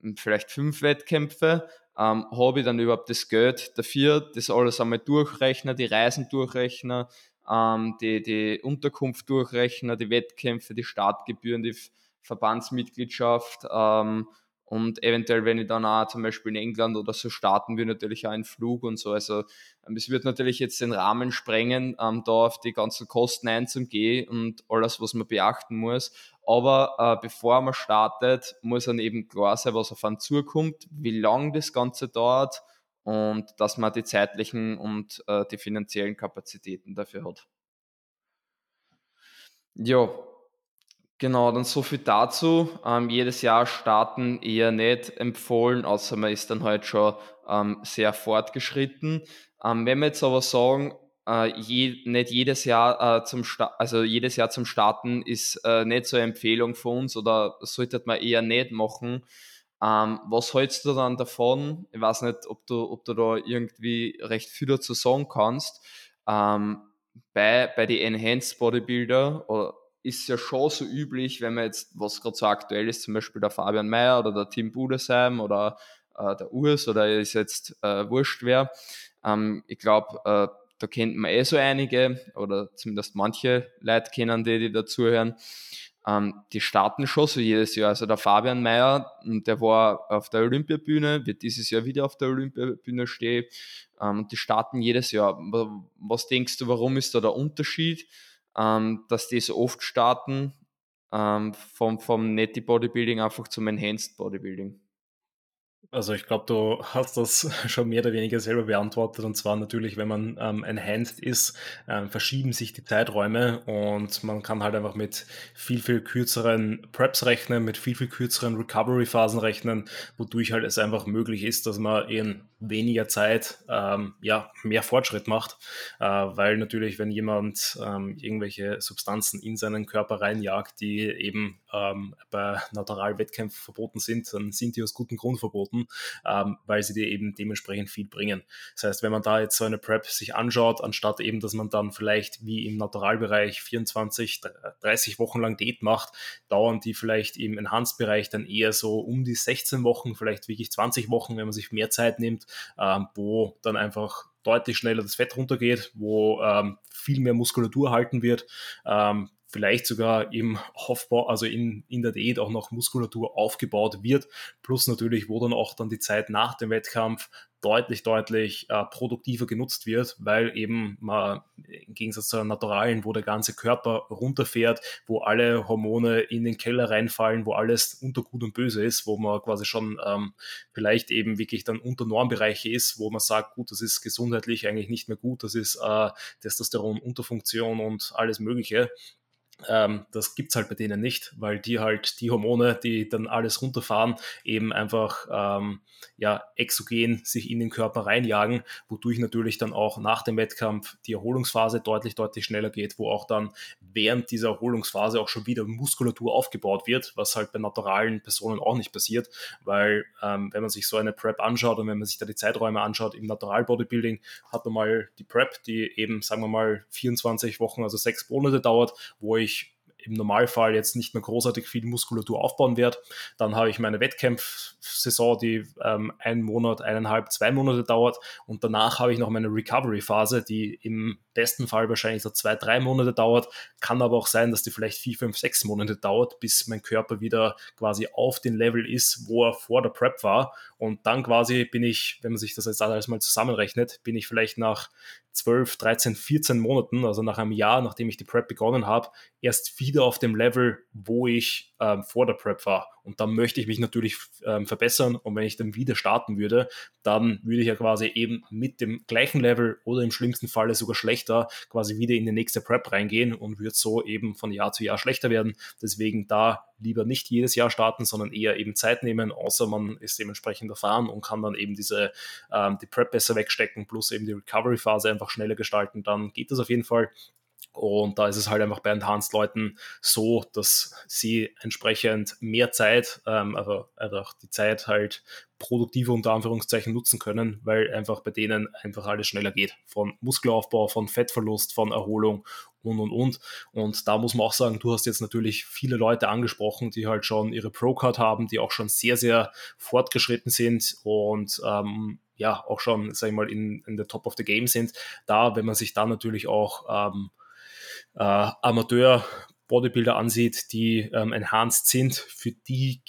hm, vielleicht fünf Wettkämpfe ähm, habe ich dann überhaupt das Geld dafür, das alles einmal durchrechnen, die Reisen durchrechnen, ähm, die, die Unterkunft durchrechnen, die Wettkämpfe, die Startgebühren, die Verbandsmitgliedschaft ähm, und eventuell, wenn ich dann auch zum Beispiel in England oder so starten will, natürlich auch einen Flug und so. Also ähm, es wird natürlich jetzt den Rahmen sprengen, ähm, da auf die ganzen Kosten einzugehen und alles, was man beachten muss. Aber äh, bevor man startet, muss dann eben klar sein, was auf einen zukommt, wie lang das Ganze dauert und dass man die zeitlichen und äh, die finanziellen Kapazitäten dafür hat. Ja, genau, dann so viel dazu. Ähm, jedes Jahr starten eher nicht empfohlen, außer man ist dann halt schon ähm, sehr fortgeschritten. Ähm, wenn wir jetzt aber sagen, äh, je, nicht jedes Jahr äh, zum Sta also jedes Jahr zum Starten ist äh, nicht so eine Empfehlung für uns oder sollte man eher nicht machen. Ähm, was hältst du dann davon? Ich weiß nicht, ob du, ob du da irgendwie recht viel dazu sagen kannst. Ähm, bei, bei den Enhanced Bodybuilder oder ist ja schon so üblich, wenn man jetzt, was gerade so aktuell ist, zum Beispiel der Fabian Mayer oder der Tim Budesheim oder äh, der Urs oder ist jetzt äh, wurscht wer. Ähm, ich glaube, äh, da kennt man eh so einige oder zumindest manche Leute kennen die, die dazuhören. Ähm, die starten schon so jedes Jahr. Also der Fabian Mayer, der war auf der Olympiabühne, wird dieses Jahr wieder auf der Olympiabühne stehen. Ähm, und die starten jedes Jahr. Was denkst du, warum ist da der Unterschied, ähm, dass die so oft starten ähm, vom, vom Netty Bodybuilding einfach zum Enhanced Bodybuilding? Also ich glaube, du hast das schon mehr oder weniger selber beantwortet. Und zwar natürlich, wenn man ähm, enhanced ist, ähm, verschieben sich die Zeiträume und man kann halt einfach mit viel, viel kürzeren Preps rechnen, mit viel, viel kürzeren Recovery-Phasen rechnen, wodurch halt es einfach möglich ist, dass man in weniger Zeit ähm, ja, mehr Fortschritt macht, äh, weil natürlich, wenn jemand ähm, irgendwelche Substanzen in seinen Körper reinjagt, die eben ähm, bei Naturalwettkämpfen verboten sind, dann sind die aus gutem Grund verboten, ähm, weil sie dir eben dementsprechend viel bringen. Das heißt, wenn man da jetzt so eine Prep sich anschaut, anstatt eben, dass man dann vielleicht wie im Naturalbereich 24, 30 Wochen lang Diät macht, dauern die vielleicht im Enhanced-Bereich dann eher so um die 16 Wochen, vielleicht wirklich 20 Wochen, wenn man sich mehr Zeit nimmt, ähm, wo dann einfach deutlich schneller das Fett runtergeht, wo ähm, viel mehr Muskulatur halten wird, ähm, vielleicht sogar im Aufbau, also in, in der Diät auch noch Muskulatur aufgebaut wird, plus natürlich, wo dann auch dann die Zeit nach dem Wettkampf deutlich, deutlich äh, produktiver genutzt wird, weil eben man im Gegensatz zu einer naturalen, wo der ganze Körper runterfährt, wo alle Hormone in den Keller reinfallen, wo alles unter Gut und Böse ist, wo man quasi schon ähm, vielleicht eben wirklich dann unter Normbereiche ist, wo man sagt, gut, das ist gesundheitlich eigentlich nicht mehr gut, das ist äh, Testosteron, Unterfunktion und alles Mögliche ähm, das es halt bei denen nicht, weil die halt die Hormone, die dann alles runterfahren, eben einfach ähm, ja, exogen sich in den Körper reinjagen, wodurch natürlich dann auch nach dem Wettkampf die Erholungsphase deutlich, deutlich schneller geht, wo auch dann während dieser Erholungsphase auch schon wieder Muskulatur aufgebaut wird, was halt bei naturalen Personen auch nicht passiert, weil ähm, wenn man sich so eine Prep anschaut und wenn man sich da die Zeiträume anschaut, im Natural Bodybuilding hat man mal die Prep, die eben, sagen wir mal, 24 Wochen, also sechs Monate dauert, wo ich im Normalfall jetzt nicht mehr großartig viel Muskulatur aufbauen werde. Dann habe ich meine Wettkampfsaison, die ähm, einen Monat, eineinhalb, zwei Monate dauert. Und danach habe ich noch meine Recovery-Phase, die im besten Fall wahrscheinlich so zwei, drei Monate dauert. Kann aber auch sein, dass die vielleicht vier, fünf, sechs Monate dauert, bis mein Körper wieder quasi auf den Level ist, wo er vor der Prep war. Und dann quasi bin ich, wenn man sich das jetzt alles mal zusammenrechnet, bin ich vielleicht nach 12, 13, 14 Monaten, also nach einem Jahr, nachdem ich die Prep begonnen habe, erst wieder auf dem Level, wo ich ähm, vor der Prep war. Und dann möchte ich mich natürlich ähm, verbessern. Und wenn ich dann wieder starten würde, dann würde ich ja quasi eben mit dem gleichen Level oder im schlimmsten Falle sogar schlechter quasi wieder in die nächste Prep reingehen und würde so eben von Jahr zu Jahr schlechter werden. Deswegen da lieber nicht jedes Jahr starten, sondern eher eben Zeit nehmen, außer man ist dementsprechend erfahren und kann dann eben diese ähm, die Prep besser wegstecken, plus eben die Recovery-Phase einfach schneller gestalten, dann geht das auf jeden Fall. Und da ist es halt einfach bei Enhanced-Leuten so, dass sie entsprechend mehr Zeit, ähm, also einfach die Zeit halt produktiver unter Anführungszeichen nutzen können, weil einfach bei denen einfach alles schneller geht. Von Muskelaufbau, von Fettverlust, von Erholung und und und. Und da muss man auch sagen, du hast jetzt natürlich viele Leute angesprochen, die halt schon ihre Pro-Card haben, die auch schon sehr, sehr fortgeschritten sind und ähm, ja, auch schon, sag ich mal, in, in der Top of the Game sind. Da, wenn man sich da natürlich auch ähm, äh, Amateur-Bodybuilder ansieht, die ähm, enhanced sind, für die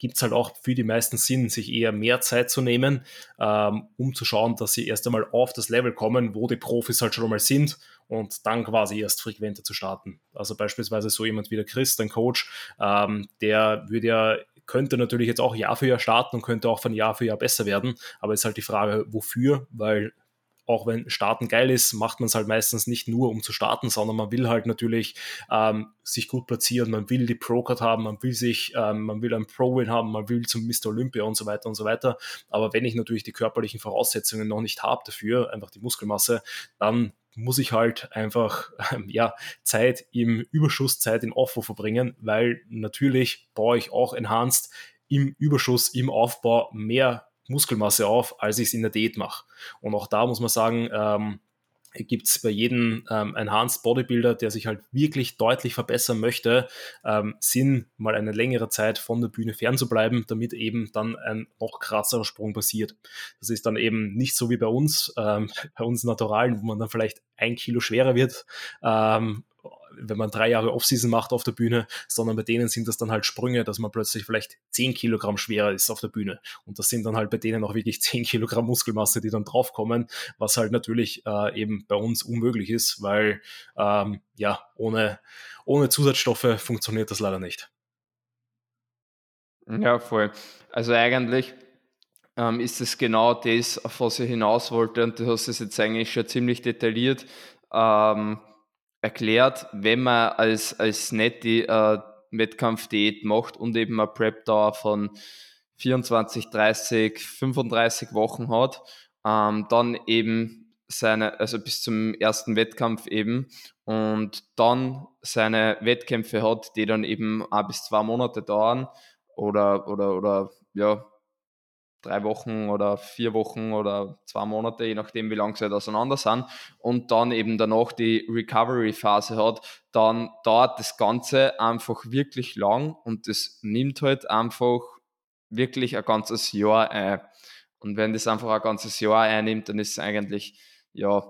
gibt es halt auch für die meisten Sinn, sich eher mehr Zeit zu nehmen, ähm, um zu schauen, dass sie erst einmal auf das Level kommen, wo die Profis halt schon einmal sind und dann quasi erst frequenter zu starten. Also beispielsweise so jemand wie der Chris, dein Coach, ähm, der würde ja könnte natürlich jetzt auch Jahr für Jahr starten und könnte auch von Jahr für Jahr besser werden, aber ist halt die Frage, wofür, weil auch wenn Starten geil ist, macht man es halt meistens nicht nur, um zu starten, sondern man will halt natürlich ähm, sich gut platzieren, man will die Pro-Card haben, man will sich, ähm, man will einen Pro-Win haben, man will zum Mr. Olympia und so weiter und so weiter. Aber wenn ich natürlich die körperlichen Voraussetzungen noch nicht habe dafür, einfach die Muskelmasse, dann muss ich halt einfach ähm, ja, Zeit im Überschuss, Zeit im Aufbau verbringen, weil natürlich baue ich auch enhanced im Überschuss, im Aufbau mehr Muskelmasse auf, als ich es in der Diät mache. Und auch da muss man sagen, ähm, gibt es bei jedem ähm, Enhanced Bodybuilder, der sich halt wirklich deutlich verbessern möchte, ähm, Sinn, mal eine längere Zeit von der Bühne fernzubleiben, damit eben dann ein noch krasserer Sprung passiert. Das ist dann eben nicht so wie bei uns, ähm, bei uns Naturalen, wo man dann vielleicht ein Kilo schwerer wird ähm, wenn man drei Jahre Offseason macht auf der Bühne, sondern bei denen sind das dann halt Sprünge, dass man plötzlich vielleicht zehn Kilogramm schwerer ist auf der Bühne. Und das sind dann halt bei denen auch wirklich zehn Kilogramm Muskelmasse, die dann draufkommen, was halt natürlich äh, eben bei uns unmöglich ist, weil ähm, ja, ohne, ohne Zusatzstoffe funktioniert das leider nicht. Ja, voll. Also eigentlich ähm, ist es genau das, auf was ich hinaus wollte und du hast es jetzt eigentlich schon ziemlich detailliert ähm, erklärt, wenn man als, als nette äh, Wettkampfdiät macht und eben eine Prep-Dauer von 24, 30, 35 Wochen hat, ähm, dann eben seine, also bis zum ersten Wettkampf eben und dann seine Wettkämpfe hat, die dann eben ein bis zwei Monate dauern oder, oder, oder ja, drei Wochen oder vier Wochen oder zwei Monate, je nachdem, wie lange sie halt auseinander sind, und dann eben danach die Recovery-Phase hat, dann dauert das Ganze einfach wirklich lang und das nimmt halt einfach wirklich ein ganzes Jahr ein. Und wenn das einfach ein ganzes Jahr einnimmt, dann ist es eigentlich, ja,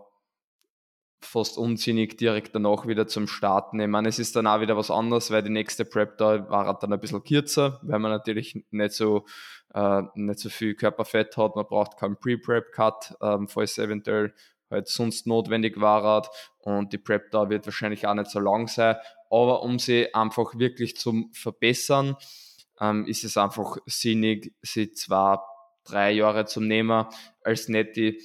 fast unsinnig direkt danach wieder zum Starten. Ich meine, es ist dann auch wieder was anderes, weil die nächste Prep da war dann ein bisschen kürzer, weil man natürlich nicht so, äh, nicht so viel Körperfett hat. Man braucht keinen Pre-Prep-Cut, ähm, falls eventuell halt sonst notwendig war. Und die Prep da wird wahrscheinlich auch nicht so lang sein. Aber um sie einfach wirklich zu verbessern, ähm, ist es einfach sinnig, sie zwei, drei Jahre zu nehmen als Netti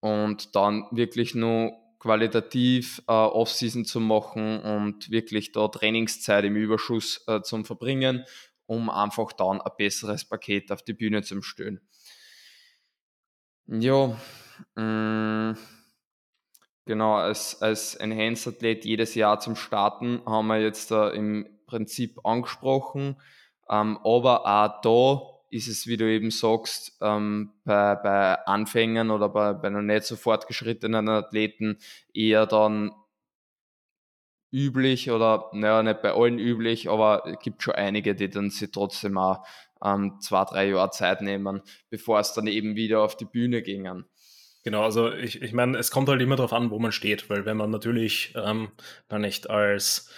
und dann wirklich nur qualitativ äh, Off-Season zu machen und wirklich da Trainingszeit im Überschuss äh, zum Verbringen, um einfach dann ein besseres Paket auf die Bühne zu stellen. Ja, mh, mm, genau, als, als Enhanced-Athlet jedes Jahr zum Starten haben wir jetzt äh, im Prinzip angesprochen, ähm, aber auch da ist es, wie du eben sagst, ähm, bei, bei Anfängern oder bei, bei noch nicht so fortgeschrittenen Athleten eher dann üblich oder naja, nicht bei allen üblich, aber es gibt schon einige, die dann sich trotzdem auch ähm, zwei, drei Jahre Zeit nehmen, bevor es dann eben wieder auf die Bühne gingen. Genau, also ich, ich meine, es kommt halt immer darauf an, wo man steht, weil wenn man natürlich ähm, dann nicht als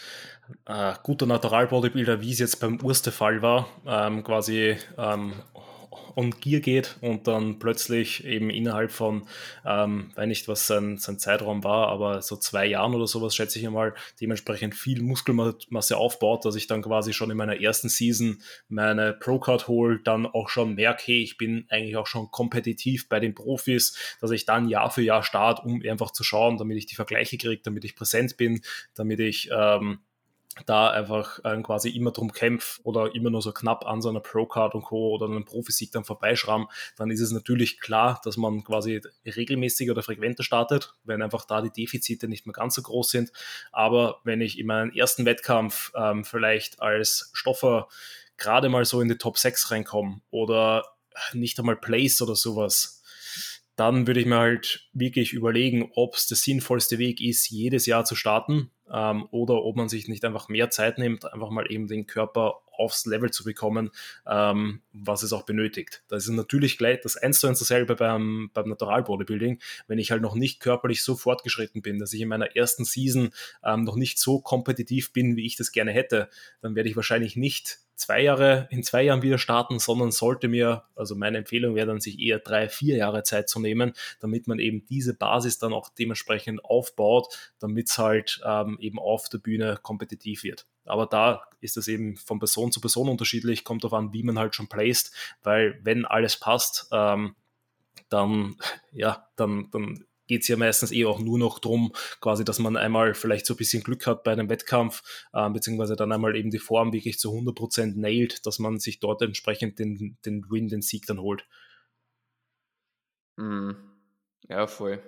äh, guter Natural-Bodybuilder, wie es jetzt beim Urste Fall war, ähm, quasi ähm, on Gear geht und dann plötzlich eben innerhalb von, ähm, weiß nicht, was sein, sein Zeitraum war, aber so zwei Jahren oder sowas, schätze ich einmal, dementsprechend viel Muskelmasse aufbaut, dass ich dann quasi schon in meiner ersten Season meine Pro-Card hole, dann auch schon merke, hey, ich bin eigentlich auch schon kompetitiv bei den Profis, dass ich dann Jahr für Jahr starte, um einfach zu schauen, damit ich die Vergleiche kriege, damit ich präsent bin, damit ich ähm, da einfach äh, quasi immer drum kämpft oder immer nur so knapp an so einer Pro-Card und Co. oder einem Profisieg dann vorbeischrammen, dann ist es natürlich klar, dass man quasi regelmäßiger oder frequenter startet, wenn einfach da die Defizite nicht mehr ganz so groß sind. Aber wenn ich in meinen ersten Wettkampf ähm, vielleicht als Stoffer gerade mal so in die Top 6 reinkomme oder nicht einmal Place oder sowas, dann würde ich mir halt wirklich überlegen, ob es der sinnvollste Weg ist, jedes Jahr zu starten ähm, oder ob man sich nicht einfach mehr Zeit nimmt, einfach mal eben den Körper aufs Level zu bekommen, ähm, was es auch benötigt. Das ist natürlich gleich das eins zu eins dasselbe beim, beim Natural Bodybuilding. Wenn ich halt noch nicht körperlich so fortgeschritten bin, dass ich in meiner ersten Season ähm, noch nicht so kompetitiv bin, wie ich das gerne hätte, dann werde ich wahrscheinlich nicht zwei Jahre, in zwei Jahren wieder starten, sondern sollte mir, also meine Empfehlung wäre dann, sich eher drei, vier Jahre Zeit zu nehmen, damit man eben diese Basis dann auch dementsprechend aufbaut, damit es halt ähm, eben auf der Bühne kompetitiv wird. Aber da ist es eben von Person zu Person unterschiedlich, kommt darauf an, wie man halt schon placed, weil wenn alles passt, ähm, dann, ja, dann, dann geht es ja meistens eh auch nur noch darum, quasi, dass man einmal vielleicht so ein bisschen Glück hat bei einem Wettkampf, äh, beziehungsweise dann einmal eben die Form wirklich zu 100% nailt, dass man sich dort entsprechend den, den Win, den Sieg dann holt. Mhm. Ja, voll.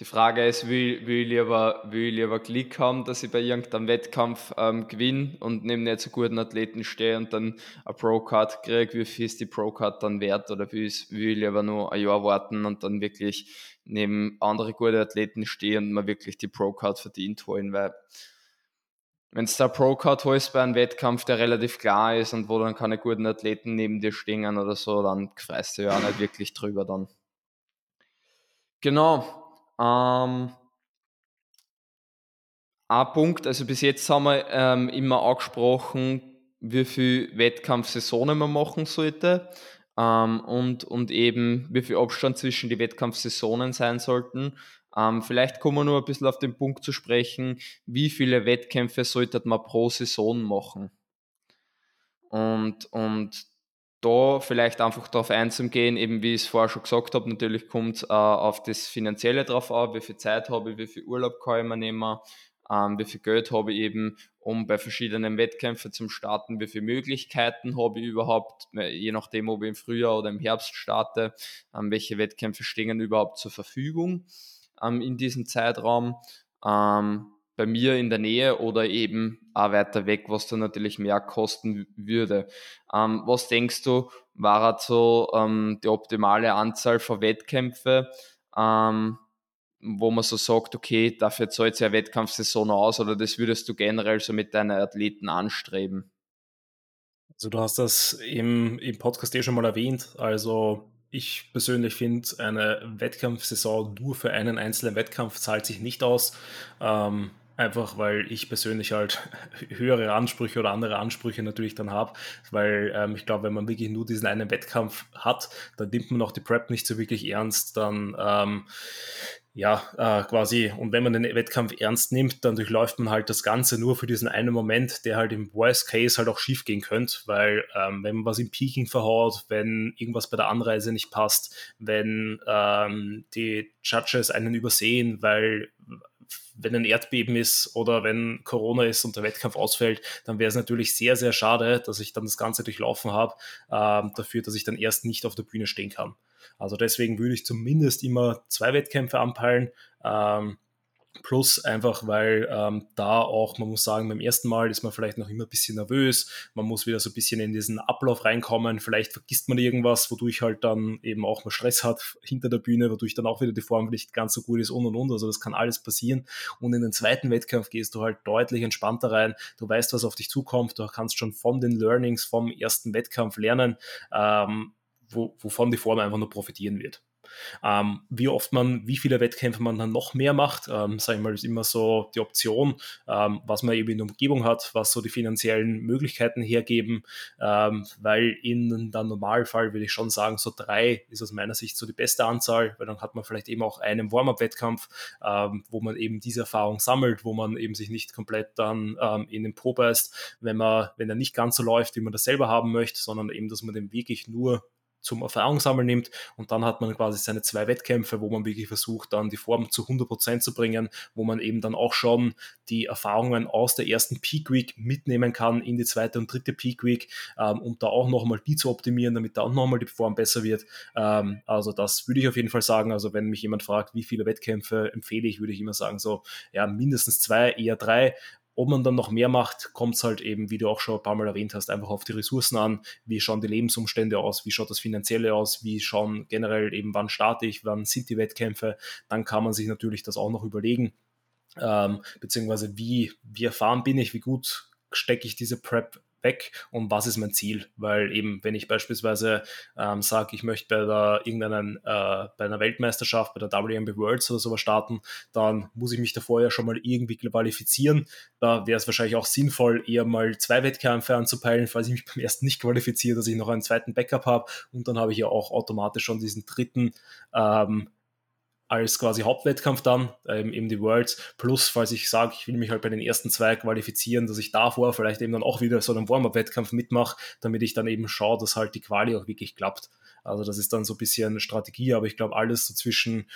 Die Frage ist, will, will, ich lieber, will ich lieber Glück haben, dass ich bei irgendeinem Wettkampf ähm, gewinne und neben nicht so guten Athleten stehe und dann eine Pro-Card kriege, wie viel ist die Pro-Card dann wert? Oder will ich, will ich lieber nur ein Jahr warten und dann wirklich neben andere gute Athleten stehe und man wirklich die Pro-Card verdient holen, weil wenn du da Pro-Card holst bei einem Wettkampf, der relativ klar ist und wo dann keine guten Athleten neben dir stehen oder so, dann freust du ja auch nicht wirklich drüber dann. Genau, ähm, ein Punkt, also bis jetzt haben wir ähm, immer angesprochen, wie viel Wettkampfsaisonen man machen sollte ähm, und, und eben wie viel Abstand zwischen die Wettkampfsaisonen sein sollten. Ähm, vielleicht kommen wir nur ein bisschen auf den Punkt zu sprechen, wie viele Wettkämpfe sollte man pro Saison machen. Und, und da vielleicht einfach darauf einzugehen, eben wie ich es vorher schon gesagt habe, natürlich kommt äh, auf das Finanzielle drauf an, wie viel Zeit habe ich, wie viel Urlaub kann ich mir nehmen, ähm, wie viel Geld habe ich eben, um bei verschiedenen Wettkämpfen zum Starten, wie viele Möglichkeiten habe ich überhaupt, je nachdem, ob ich im Frühjahr oder im Herbst starte, ähm, welche Wettkämpfe stehen überhaupt zur Verfügung ähm, in diesem Zeitraum. Ähm, bei mir in der Nähe oder eben auch weiter weg, was dann natürlich mehr kosten würde. Ähm, was denkst du, war so ähm, die optimale Anzahl von Wettkämpfe, ähm, wo man so sagt, okay, dafür zahlt sich eine Wettkampfsaison aus oder das würdest du generell so mit deinen Athleten anstreben? Also du hast das im, im Podcast eh schon mal erwähnt. Also ich persönlich finde, eine Wettkampfsaison nur für einen einzelnen Wettkampf zahlt sich nicht aus. Ähm, Einfach weil ich persönlich halt höhere Ansprüche oder andere Ansprüche natürlich dann habe, weil ähm, ich glaube, wenn man wirklich nur diesen einen Wettkampf hat, dann nimmt man auch die Prep nicht so wirklich ernst, dann ähm, ja, äh, quasi, und wenn man den Wettkampf ernst nimmt, dann durchläuft man halt das Ganze nur für diesen einen Moment, der halt im Worst Case halt auch schief gehen könnte, weil ähm, wenn man was im Peaking verhaut, wenn irgendwas bei der Anreise nicht passt, wenn ähm, die Judges einen übersehen, weil wenn ein Erdbeben ist oder wenn Corona ist und der Wettkampf ausfällt, dann wäre es natürlich sehr, sehr schade, dass ich dann das Ganze durchlaufen habe, äh, dafür, dass ich dann erst nicht auf der Bühne stehen kann. Also deswegen würde ich zumindest immer zwei Wettkämpfe anpeilen. Ähm, Plus einfach, weil ähm, da auch, man muss sagen, beim ersten Mal ist man vielleicht noch immer ein bisschen nervös, man muss wieder so ein bisschen in diesen Ablauf reinkommen, vielleicht vergisst man irgendwas, wodurch halt dann eben auch mal Stress hat hinter der Bühne, wodurch dann auch wieder die Form nicht ganz so gut ist und und und. Also das kann alles passieren. Und in den zweiten Wettkampf gehst du halt deutlich entspannter rein. Du weißt, was auf dich zukommt, du kannst schon von den Learnings vom ersten Wettkampf lernen, ähm, wo, wovon die Form einfach nur profitieren wird. Ähm, wie oft man, wie viele Wettkämpfe man dann noch mehr macht, ähm, sage ich mal, ist immer so die Option, ähm, was man eben in der Umgebung hat, was so die finanziellen Möglichkeiten hergeben, ähm, weil in der Normalfall würde ich schon sagen, so drei ist aus meiner Sicht so die beste Anzahl, weil dann hat man vielleicht eben auch einen Warm-up-Wettkampf, ähm, wo man eben diese Erfahrung sammelt, wo man eben sich nicht komplett dann ähm, in den Po beißt, wenn man, wenn er nicht ganz so läuft, wie man das selber haben möchte, sondern eben, dass man den wirklich nur zum Erfahrungssammeln nimmt und dann hat man quasi seine zwei Wettkämpfe, wo man wirklich versucht, dann die Form zu 100% zu bringen, wo man eben dann auch schon die Erfahrungen aus der ersten Peak Week mitnehmen kann in die zweite und dritte Peak Week, ähm, um da auch nochmal die zu optimieren, damit da auch nochmal die Form besser wird. Ähm, also das würde ich auf jeden Fall sagen. Also wenn mich jemand fragt, wie viele Wettkämpfe empfehle ich, würde ich immer sagen, so ja, mindestens zwei, eher drei, ob man dann noch mehr macht, kommt es halt eben, wie du auch schon ein paar Mal erwähnt hast, einfach auf die Ressourcen an. Wie schauen die Lebensumstände aus? Wie schaut das Finanzielle aus? Wie schauen generell eben, wann starte ich? Wann sind die Wettkämpfe? Dann kann man sich natürlich das auch noch überlegen. Ähm, beziehungsweise wie, wie erfahren bin ich? Wie gut stecke ich diese Prep weg und was ist mein Ziel? Weil eben, wenn ich beispielsweise ähm, sage, ich möchte bei der irgendeinen, äh, bei einer Weltmeisterschaft, bei der WMB Worlds oder sowas starten, dann muss ich mich davor ja schon mal irgendwie qualifizieren. Da wäre es wahrscheinlich auch sinnvoll, eher mal zwei Wettkämpfe anzupeilen, falls ich mich beim ersten nicht qualifiziere, dass ich noch einen zweiten Backup habe und dann habe ich ja auch automatisch schon diesen dritten ähm, als quasi Hauptwettkampf dann, ähm, eben die Worlds, plus falls ich sage, ich will mich halt bei den ersten zwei qualifizieren, dass ich davor vielleicht eben dann auch wieder so einen Warm-Up-Wettkampf mitmache, damit ich dann eben schaue, dass halt die Quali auch wirklich klappt. Also das ist dann so ein bisschen Strategie, aber ich glaube, alles so zwischen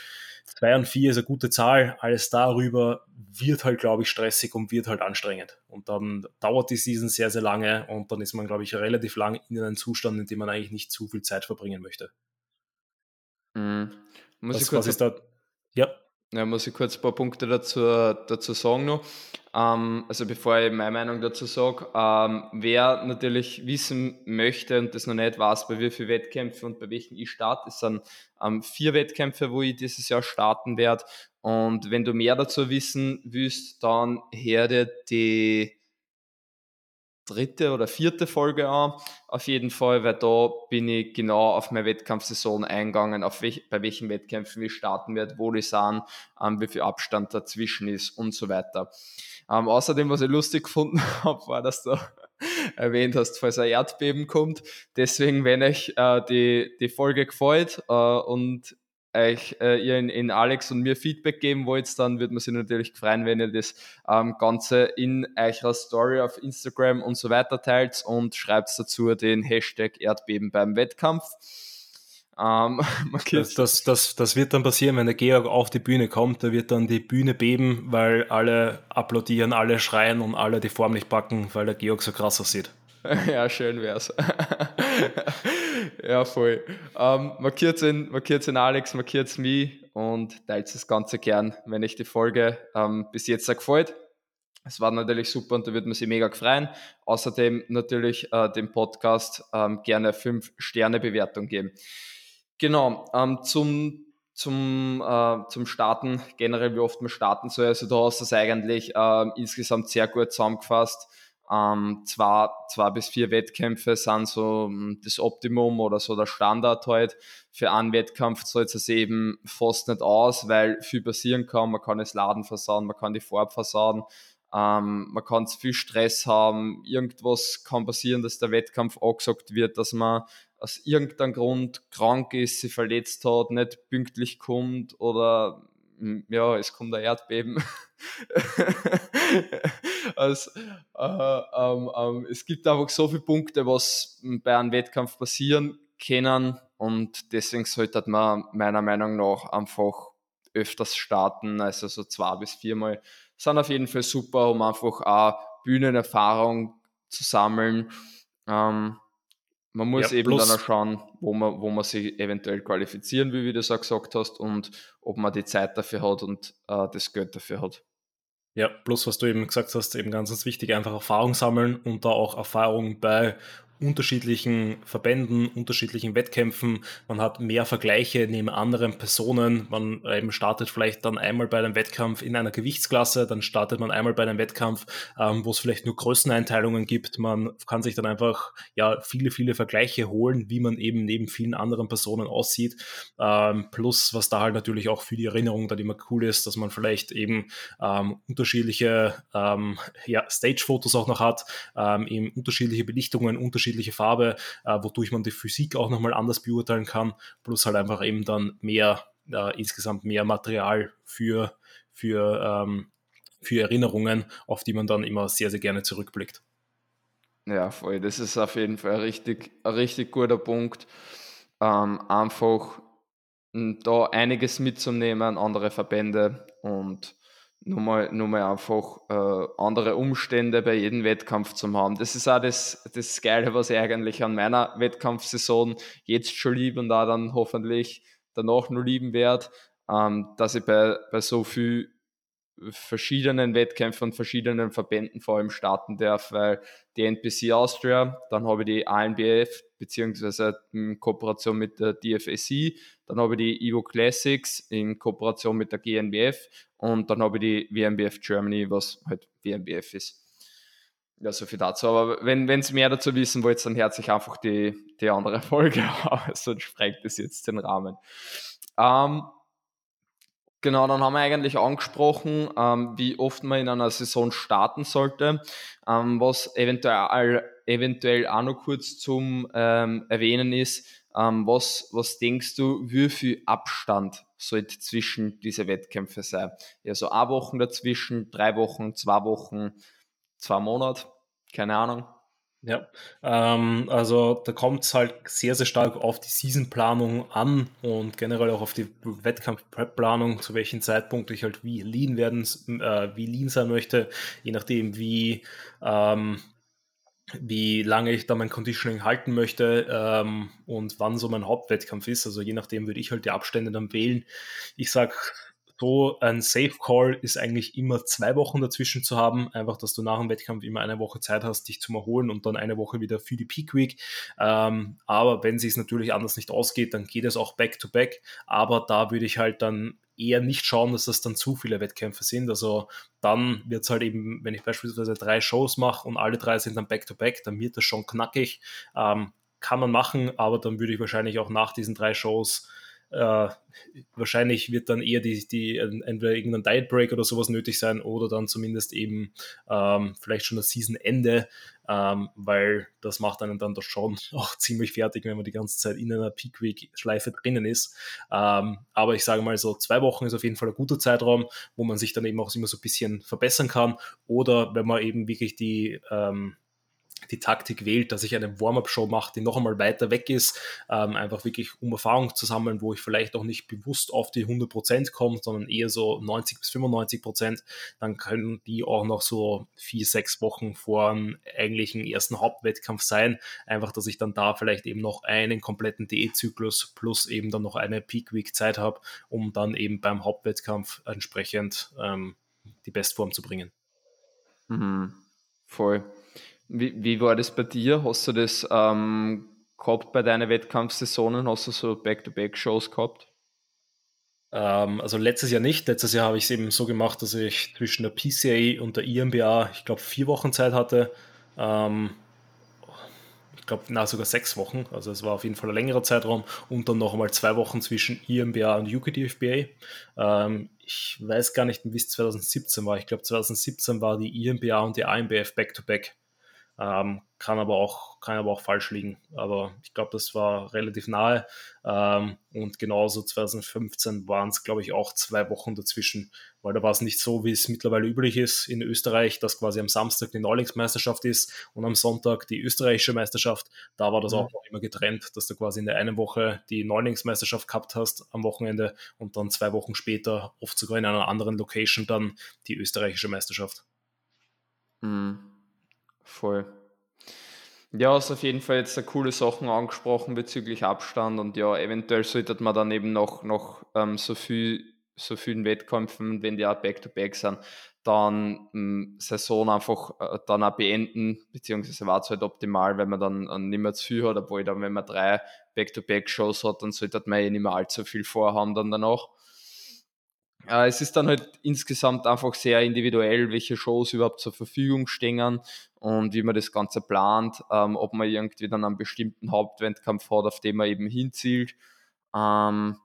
zwei und vier ist eine gute Zahl. Alles darüber wird halt, glaube ich, stressig und wird halt anstrengend. Und dann dauert die Season sehr, sehr lange und dann ist man, glaube ich, relativ lang in einem Zustand, in dem man eigentlich nicht zu viel Zeit verbringen möchte. Mhm. Muss was, ich kurz, was ist da? Ja. Ja, muss ich kurz ein paar Punkte dazu, dazu sagen noch. Ähm, also bevor ich meine Meinung dazu sage, ähm, wer natürlich wissen möchte und das noch nicht weiß, bei wie vielen Wettkämpfen und bei welchen ich starte, es sind ähm, vier Wettkämpfe, wo ich dieses Jahr starten werde. Und wenn du mehr dazu wissen willst, dann herde die dritte oder vierte Folge an, auf jeden Fall, weil da bin ich genau auf meine Wettkampfsaison eingegangen, auf welch, bei welchen Wettkämpfen ich starten werde, wo die sind, ähm, wie viel Abstand dazwischen ist und so weiter. Ähm, außerdem, was ich lustig gefunden habe, war, dass du erwähnt hast, falls ein Erdbeben kommt. Deswegen, wenn euch äh, die, die Folge gefällt äh, und euch, äh, ihr in, in, Alex und mir Feedback geben wollt, dann würde man sich natürlich freuen, wenn ihr das ähm, Ganze in eurer Story auf Instagram und so weiter teilt und schreibt dazu den Hashtag Erdbeben beim Wettkampf. Ähm, das, das, das, das wird dann passieren, wenn der Georg auf die Bühne kommt, da wird dann die Bühne beben, weil alle applaudieren, alle schreien und alle die Form nicht packen, weil der Georg so krass aussieht. Ja, schön wär's. ja, voll. Ähm, markiert in, markiert Alex, markiert mich und teilt das Ganze gern, wenn euch die Folge ähm, bis jetzt gefällt. Es war natürlich super und da würde man sich mega freuen. Außerdem natürlich äh, dem Podcast ähm, gerne 5-Sterne-Bewertung geben. Genau, ähm, zum, zum, äh, zum Starten, generell wie oft man starten soll. Also du hast das eigentlich äh, insgesamt sehr gut zusammengefasst. Ähm, zwei, zwei bis vier Wettkämpfe sind so hm, das Optimum oder so der Standard halt. Für einen Wettkampf zahlt es eben fast nicht aus, weil viel passieren kann. Man kann das Laden versauen, man kann die Farbe versauen, ähm, man kann zu viel Stress haben, irgendwas kann passieren, dass der Wettkampf angesagt wird, dass man aus irgendeinem Grund krank ist, sie verletzt hat, nicht pünktlich kommt oder ja, es kommt ein Erdbeben. also, äh, ähm, ähm, es gibt einfach so viele Punkte, was bei einem Wettkampf passieren können und deswegen sollte man meiner Meinung nach einfach öfters starten, also so zwei bis viermal sind auf jeden Fall super, um einfach auch Bühnenerfahrung zu sammeln. Ähm, man muss ja, eben dann auch schauen, wo man, wo man sich eventuell qualifizieren will, wie du es auch gesagt hast, und ob man die Zeit dafür hat und äh, das Geld dafür hat. Ja, plus was du eben gesagt hast, eben ganz, ganz wichtig, einfach Erfahrung sammeln und da auch Erfahrung bei unterschiedlichen Verbänden, unterschiedlichen Wettkämpfen. Man hat mehr Vergleiche neben anderen Personen. Man eben startet vielleicht dann einmal bei einem Wettkampf in einer Gewichtsklasse, dann startet man einmal bei einem Wettkampf, ähm, wo es vielleicht nur Größeneinteilungen gibt. Man kann sich dann einfach ja viele, viele Vergleiche holen, wie man eben neben vielen anderen Personen aussieht. Ähm, plus, was da halt natürlich auch für die Erinnerung dann immer cool ist, dass man vielleicht eben ähm, unterschiedliche ähm, ja, Stage-Fotos auch noch hat, ähm, eben unterschiedliche Belichtungen, unterschiedliche unterschiedliche Farbe, äh, wodurch man die Physik auch nochmal anders beurteilen kann, plus halt einfach eben dann mehr, äh, insgesamt mehr Material für, für, ähm, für Erinnerungen, auf die man dann immer sehr, sehr gerne zurückblickt. Ja, voll. Das ist auf jeden Fall ein richtig, ein richtig guter Punkt. Ähm, einfach da einiges mitzunehmen, andere Verbände und nur mal, nur mal einfach äh, andere Umstände bei jedem Wettkampf zu haben. Das ist auch das, das Geile, was ich eigentlich an meiner Wettkampfsaison jetzt schon liebe und da dann hoffentlich danach nur lieben werde, ähm, dass ich bei, bei so viel verschiedenen Wettkämpfen und verschiedenen Verbänden vor allem starten darf, weil die NPC Austria, dann habe ich die ANBF beziehungsweise in Kooperation mit der DFSI, dann habe ich die Evo Classics in Kooperation mit der GNBF und dann habe ich die WMBF Germany, was halt WMBF ist. Ja, so viel dazu. Aber wenn ihr mehr dazu wissen wollt, dann herzlich einfach die, die andere Folge, aber sonst sprengt das jetzt den Rahmen. Ähm, Genau, dann haben wir eigentlich angesprochen, ähm, wie oft man in einer Saison starten sollte. Ähm, was eventuell, eventuell auch noch kurz zum ähm, Erwähnen ist, ähm, was, was denkst du, wie viel Abstand sollte zwischen diese Wettkämpfe sein? Ja, so eine Woche dazwischen, drei Wochen, zwei Wochen, zwei Monate, keine Ahnung. Ja, ähm, also da kommt es halt sehr, sehr stark auf die Seasonplanung an und generell auch auf die Wettkampf-Prep-Planung, zu welchem Zeitpunkt ich halt wie lean werden, äh, wie lean sein möchte, je nachdem wie, ähm, wie lange ich da mein Conditioning halten möchte ähm, und wann so mein Hauptwettkampf ist. Also je nachdem würde ich halt die Abstände dann wählen. Ich sag so ein Safe Call ist eigentlich immer zwei Wochen dazwischen zu haben, einfach, dass du nach dem Wettkampf immer eine Woche Zeit hast, dich zu erholen und dann eine Woche wieder für die Peak Week. Ähm, aber wenn es natürlich anders nicht ausgeht, dann geht es auch back to back. Aber da würde ich halt dann eher nicht schauen, dass das dann zu viele Wettkämpfe sind. Also dann wird es halt eben, wenn ich beispielsweise drei Shows mache und alle drei sind dann back to back, dann wird das schon knackig. Ähm, kann man machen, aber dann würde ich wahrscheinlich auch nach diesen drei Shows äh, wahrscheinlich wird dann eher die, die entweder irgendein Diet Break oder sowas nötig sein oder dann zumindest eben ähm, vielleicht schon das Season-Ende, ähm, weil das macht einen dann doch schon auch ziemlich fertig, wenn man die ganze Zeit in einer Peak Week-Schleife drinnen ist. Ähm, aber ich sage mal so, zwei Wochen ist auf jeden Fall ein guter Zeitraum, wo man sich dann eben auch immer so ein bisschen verbessern kann oder wenn man eben wirklich die ähm, die Taktik wählt, dass ich eine Warm-up-Show mache, die noch einmal weiter weg ist, ähm, einfach wirklich um Erfahrung zu sammeln, wo ich vielleicht auch nicht bewusst auf die 100% komme, sondern eher so 90 bis 95%, dann können die auch noch so vier, sechs Wochen vor dem eigentlichen ersten Hauptwettkampf sein. Einfach, dass ich dann da vielleicht eben noch einen kompletten DE-Zyklus plus eben dann noch eine Peak-Week Zeit habe, um dann eben beim Hauptwettkampf entsprechend ähm, die Bestform zu bringen. Mhm. Voll. Wie, wie war das bei dir? Hast du das ähm, gehabt bei deinen Wettkampfsaisonen? Hast du so Back-to-Back-Shows gehabt? Ähm, also letztes Jahr nicht. Letztes Jahr habe ich es eben so gemacht, dass ich zwischen der PCA und der IMBA, ich glaube, vier Wochen Zeit hatte. Ähm, ich glaube, na, sogar sechs Wochen. Also es war auf jeden Fall ein längerer Zeitraum und dann noch einmal zwei Wochen zwischen IMBA und UKDFBA. Ähm, ich weiß gar nicht, wie es 2017 war. Ich glaube, 2017 war die IMBA und die AMBF back-to-back. Ähm, kann, aber auch, kann aber auch falsch liegen. Aber ich glaube, das war relativ nahe. Ähm, und genauso 2015 waren es, glaube ich, auch zwei Wochen dazwischen, weil da war es nicht so, wie es mittlerweile üblich ist in Österreich, dass quasi am Samstag die Neulingsmeisterschaft ist und am Sonntag die österreichische Meisterschaft. Da war das mhm. auch noch immer getrennt, dass du quasi in der einen Woche die Neulingsmeisterschaft gehabt hast am Wochenende und dann zwei Wochen später, oft sogar in einer anderen Location, dann die österreichische Meisterschaft. Mhm. Voll. Ja, hast auf jeden Fall jetzt coole Sachen angesprochen bezüglich Abstand und ja, eventuell sollte man dann eben noch, noch ähm, so viel so vielen Wettkämpfen, wenn die auch Back-to-Back sind, dann ähm, Saison einfach äh, dann auch beenden, beziehungsweise war es halt optimal, wenn man dann äh, nicht mehr zu viel hat, obwohl dann, wenn man drei Back-to-Back-Shows hat, dann sollte man eh nicht mehr allzu viel vorhaben dann danach. Äh, es ist dann halt insgesamt einfach sehr individuell, welche Shows überhaupt zur Verfügung stehen und wie man das Ganze plant, ähm, ob man irgendwie dann einen bestimmten Hauptwettkampf hat, auf den man eben hinzielt. Ähm,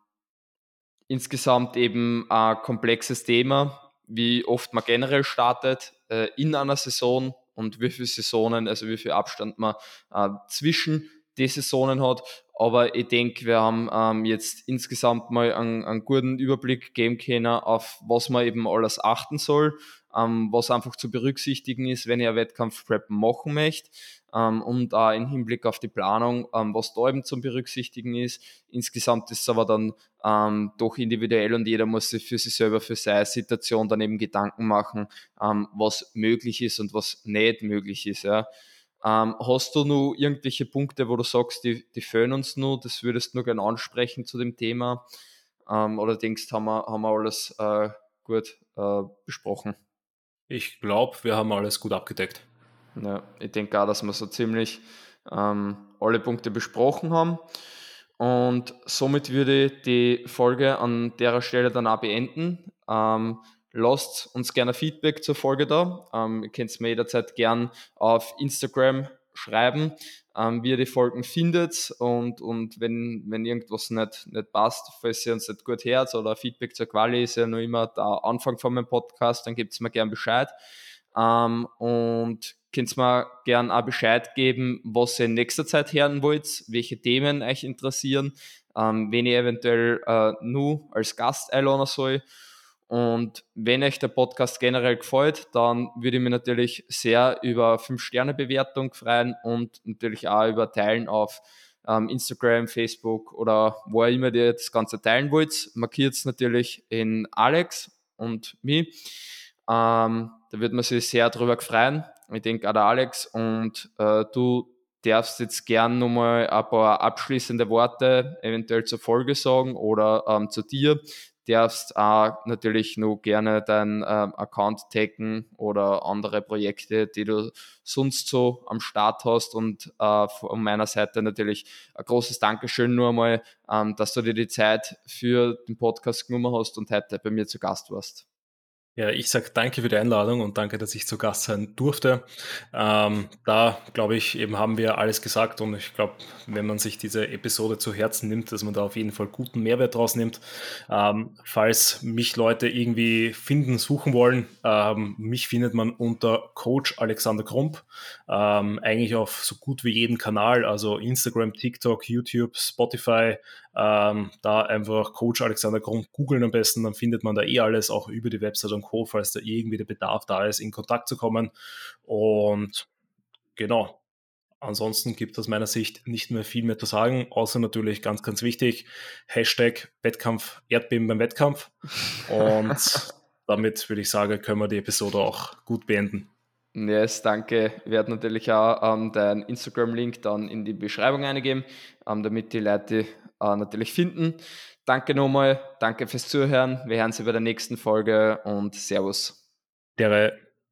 insgesamt eben ein komplexes Thema, wie oft man generell startet äh, in einer Saison und wie viele Saisonen, also wie viel Abstand man äh, zwischen die Saisonen hat. Aber ich denke, wir haben ähm, jetzt insgesamt mal einen, einen, guten Überblick geben können, auf was man eben alles achten soll, ähm, was einfach zu berücksichtigen ist, wenn ihr Wettkampfprep machen möchte. Ähm, und auch im Hinblick auf die Planung, ähm, was da eben zum Berücksichtigen ist. Insgesamt ist es aber dann ähm, doch individuell und jeder muss sich für sich selber, für seine Situation dann eben Gedanken machen, ähm, was möglich ist und was nicht möglich ist. Ja. Ähm, hast du noch irgendwelche Punkte, wo du sagst, die, die fehlen uns nur, das würdest du nur gerne ansprechen zu dem Thema? Ähm, oder denkst haben wir, haben wir alles äh, gut äh, besprochen? Ich glaube, wir haben alles gut abgedeckt. Ja, ich denke auch, dass wir so ziemlich ähm, alle Punkte besprochen haben. Und somit würde ich die Folge an der Stelle dann auch beenden. Ähm, lasst uns gerne Feedback zur Folge da. Ähm, ihr könnt es mir jederzeit gern auf Instagram schreiben, ähm, wie ihr die Folgen findet und, und wenn, wenn irgendwas nicht, nicht passt, falls ihr uns nicht gut hört oder Feedback zur Quali ist ja nur immer der Anfang von meinem Podcast, dann gebt es mir gern Bescheid. Ähm, und könnt mir gern auch Bescheid geben, was ihr in nächster Zeit hören wollt, welche Themen euch interessieren, ähm, wen ihr eventuell äh, nur als Gast einladen soll und wenn euch der Podcast generell gefällt, dann würde ich mich natürlich sehr über 5-Sterne-Bewertung freuen und natürlich auch über Teilen auf ähm, Instagram, Facebook oder wo immer ihr das Ganze teilen wollt. Markiert es natürlich in Alex und mich. Ähm, da würde man sich sehr drüber freuen. Ich denke auch Alex und äh, du darfst jetzt gern nochmal ein paar abschließende Worte eventuell zur Folge sagen oder ähm, zu dir, darfst auch natürlich nur gerne deinen ähm, Account taggen oder andere Projekte, die du sonst so am Start hast. Und äh, von meiner Seite natürlich ein großes Dankeschön nur einmal, ähm, dass du dir die Zeit für den Podcast genommen hast und heute bei mir zu Gast warst. Ja, ich sage danke für die Einladung und danke, dass ich zu Gast sein durfte. Ähm, da, glaube ich, eben haben wir alles gesagt und ich glaube, wenn man sich diese Episode zu Herzen nimmt, dass man da auf jeden Fall guten Mehrwert draus nimmt. Ähm, falls mich Leute irgendwie finden, suchen wollen, ähm, mich findet man unter Coach Alexander Krump, ähm, eigentlich auf so gut wie jeden Kanal, also Instagram, TikTok, YouTube, Spotify, ähm, da einfach Coach Alexander Grund googeln am besten, dann findet man da eh alles, auch über die Website und Co., falls da irgendwie der Bedarf da ist, in Kontakt zu kommen. Und genau, ansonsten gibt es aus meiner Sicht nicht mehr viel mehr zu sagen, außer natürlich ganz, ganz wichtig, Hashtag Wettkampf Erdbeben beim Wettkampf. Und damit würde ich sagen, können wir die Episode auch gut beenden. Yes, danke. Ich werde natürlich auch ähm, deinen Instagram-Link dann in die Beschreibung eingeben, ähm, damit die Leute äh, natürlich finden. Danke nochmal, danke fürs Zuhören. Wir hören uns bei der nächsten Folge und Servus. Dere.